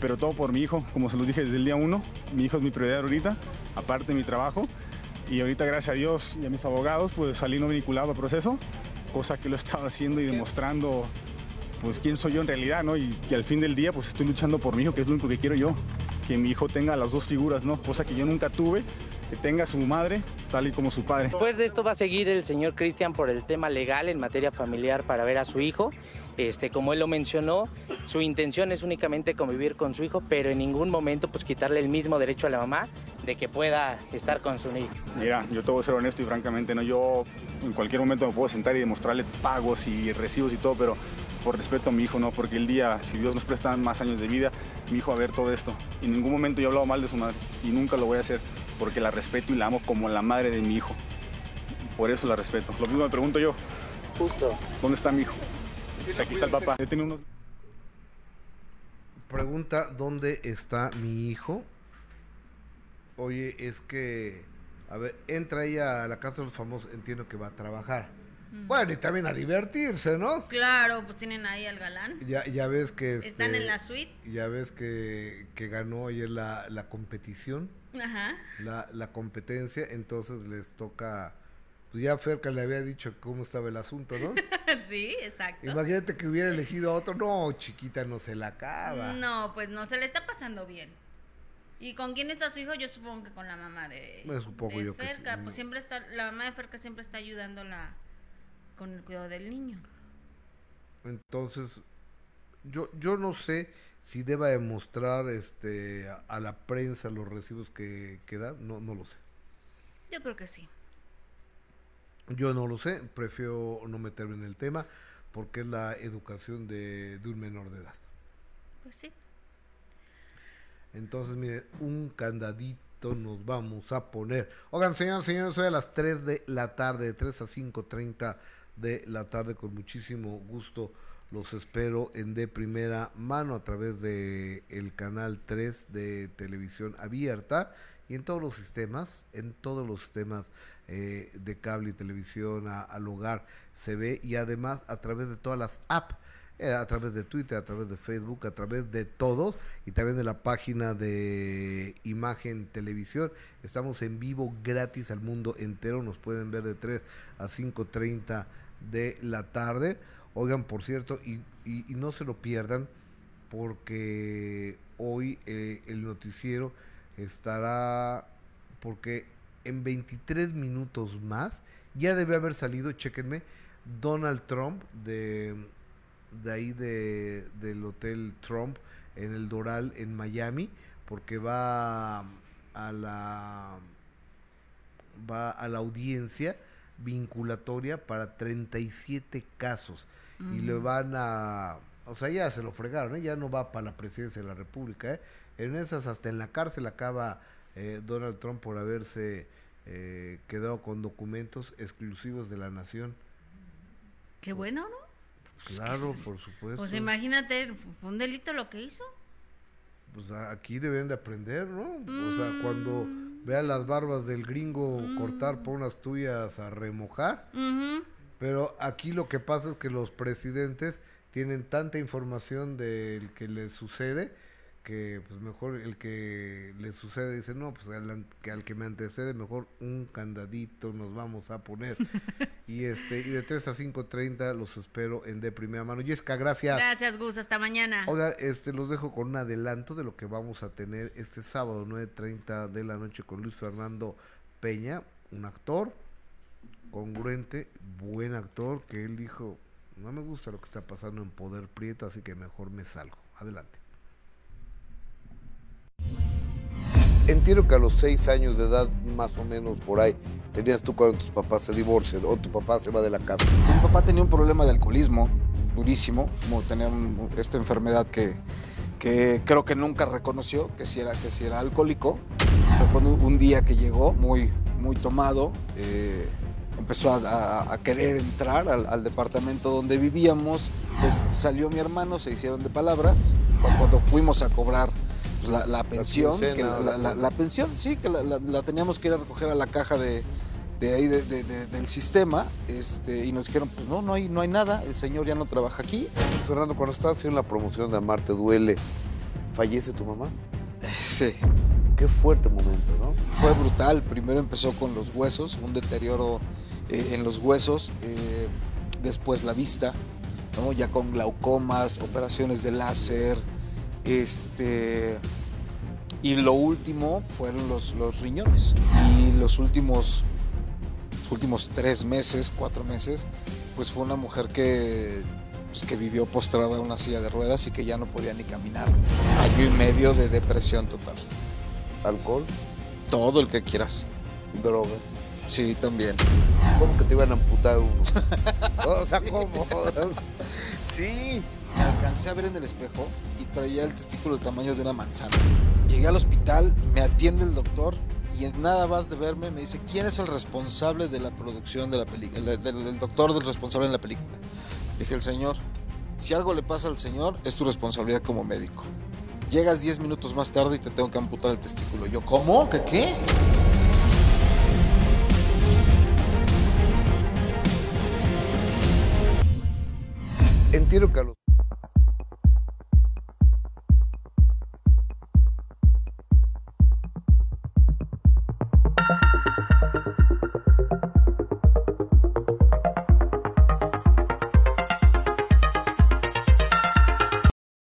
pero todo por mi hijo, como se los dije desde el día uno. Mi hijo es mi prioridad ahorita, aparte de mi trabajo. Y ahorita, gracias a Dios y a mis abogados, pues salí no vinculado al proceso, cosa que lo he estado haciendo y demostrando pues quién soy yo en realidad, ¿no? Y que al fin del día pues estoy luchando por mi hijo, que es lo único que quiero yo, que mi hijo tenga las dos figuras, ¿no? Cosa que yo nunca tuve, que tenga su madre tal y como su padre. Después de esto va a seguir el señor Cristian por el tema legal en materia familiar para ver a su hijo. Este, como él lo mencionó, su intención es únicamente convivir con su hijo, pero en ningún momento pues quitarle el mismo derecho a la mamá de que pueda estar con su hijo. Mira, yo te voy a ser honesto y francamente, no, yo en cualquier momento me puedo sentar y demostrarle pagos y recibos y todo, pero por respeto a mi hijo, no, porque el día, si Dios nos presta más años de vida, mi hijo va a ver todo esto. En ningún momento yo he hablado mal de su madre y nunca lo voy a hacer porque la respeto y la amo como la madre de mi hijo. Por eso la respeto. Lo mismo me pregunto yo. Justo. ¿Dónde está mi hijo? Pues aquí está el papá. He tenido unos... Pregunta, ¿dónde está mi hijo? Oye, es que, a ver, entra ella a la casa de los famosos, entiendo que va a trabajar. Bueno, y también a divertirse, ¿no? Claro, pues tienen ahí al galán. Ya, ya ves que... Están este, en la suite. Ya ves que, que ganó ayer la, la competición, Ajá. la, la competencia, entonces les toca... Pues ya Ferca le había dicho cómo estaba el asunto, ¿no? sí, exacto. Imagínate que hubiera elegido a otro. No, chiquita, no se la acaba. No, pues no, se le está pasando bien. ¿Y con quién está su hijo? Yo supongo que con la mamá de, Me supongo de yo que sí. Ferca. Pues siempre está, la mamá de Ferca siempre está ayudándola con el cuidado del niño. Entonces, yo, yo no sé si deba demostrar este, a, la prensa los recibos que, que da. No, no lo sé. Yo creo que sí. Yo no lo sé. Prefiero no meterme en el tema porque es la educación de, de un menor de edad. Pues sí. Entonces, miren, un candadito nos vamos a poner. Oigan, señoras y señores, hoy a las 3 de la tarde, de 3 a 5.30 de la tarde, con muchísimo gusto los espero en de primera mano a través de el canal 3 de televisión abierta y en todos los sistemas, en todos los sistemas eh, de cable y televisión a- al hogar se ve y además a través de todas las apps eh, a través de Twitter, a través de Facebook, a través de todos y también de la página de Imagen Televisión. Estamos en vivo gratis al mundo entero, nos pueden ver de 3 a 5.30 de la tarde. Oigan, por cierto, y, no se lo pierdan porque hoy eh, el noticiero estará, porque en 23 minutos más ya debe haber salido, chéquenme, Donald Trump de de ahí de, del Hotel Trump en el Doral en Miami porque va a la va a la audiencia vinculatoria para 37 casos y le van a o sea ya se lo fregaron ¿eh? ya no va para la presidencia de la república ¿eh? en esas hasta en la cárcel acaba eh, Donald Trump por haberse eh, quedado con documentos exclusivos de la nación Qué bueno, ¿no? Claro, por supuesto. Pues imagínate, fue un delito lo que hizo. Pues aquí deben de aprender, ¿no? O sea, Mm. cuando vean las barbas del gringo cortar por unas tuyas a remojar. Ujú. Pero aquí lo que pasa es que los presidentes tienen tanta información del que les sucede que pues mejor el que le sucede dice no pues al, al que me antecede mejor un candadito nos vamos a poner y este y de 3 a 5.30 los espero en de primera mano Jessica gracias Gracias, Gus. Hasta mañana. Oiga, este, los dejo con un adelanto de lo que vamos a tener este sábado 9.30 de la noche con Luis Fernando Peña, un actor congruente, buen actor, que él dijo, no me gusta lo que está pasando en Poder Prieto, así que mejor me salgo. Adelante. Entiendo que a los seis años de edad, más o menos por ahí, tenías tú cuando tus papás se divorcian o tu papá se va de la casa. Mi papá tenía un problema de alcoholismo durísimo, como tenía un- esta enfermedad que, que creo que nunca reconoció, que si era, que si era alcohólico. Un día que llegó muy, muy tomado, eh, empezó a, querer entrar al, al departamento donde vivíamos, pues salió mi hermano, se hicieron de palabras. Cu- Cuando fuimos a cobrar pues, la, la pensión, quincena, la, la- la- la pensión, sí, que la, teníamos que ir a recoger a la caja de, de ahí de- de- de- del sistema este, y nos dijeron, pues no, no hay, no hay nada, el señor ya no trabaja aquí. Fernando, cuando estabas haciendo la promoción de Amarte Duele, ¿fallece tu mamá? Sí. Qué fuerte momento, ¿no? Fue brutal, primero empezó con los huesos, un deterioro eh, en los huesos, eh, después la vista, ¿no? ya con glaucomas, operaciones de láser, este, y lo último fueron los, los riñones. Y los últimos, los últimos tres meses, cuatro meses, pues fue una mujer que, pues, que vivió postrada en una silla de ruedas y que ya no podía ni caminar. Año y medio de depresión total. ¿Alcohol? Todo el que quieras. ¿Droga? Sí, también. ¿Cómo que te iban a amputar uno? o sea, ¿cómo? Sí, me alcancé a ver en el espejo y traía el testículo del tamaño de una manzana. Llegué al hospital, me atiende el doctor y en nada más de verme me dice, ¿quién es el responsable de la producción de la película? El, el- el doctor del responsable en la película. Dije, el señor, si algo le pasa al señor, es tu responsabilidad como médico. Llegas 10 minutos más tarde y te tengo que amputar el testículo. Yo, ¿cómo? ¿Qué qué? Entiendo que a los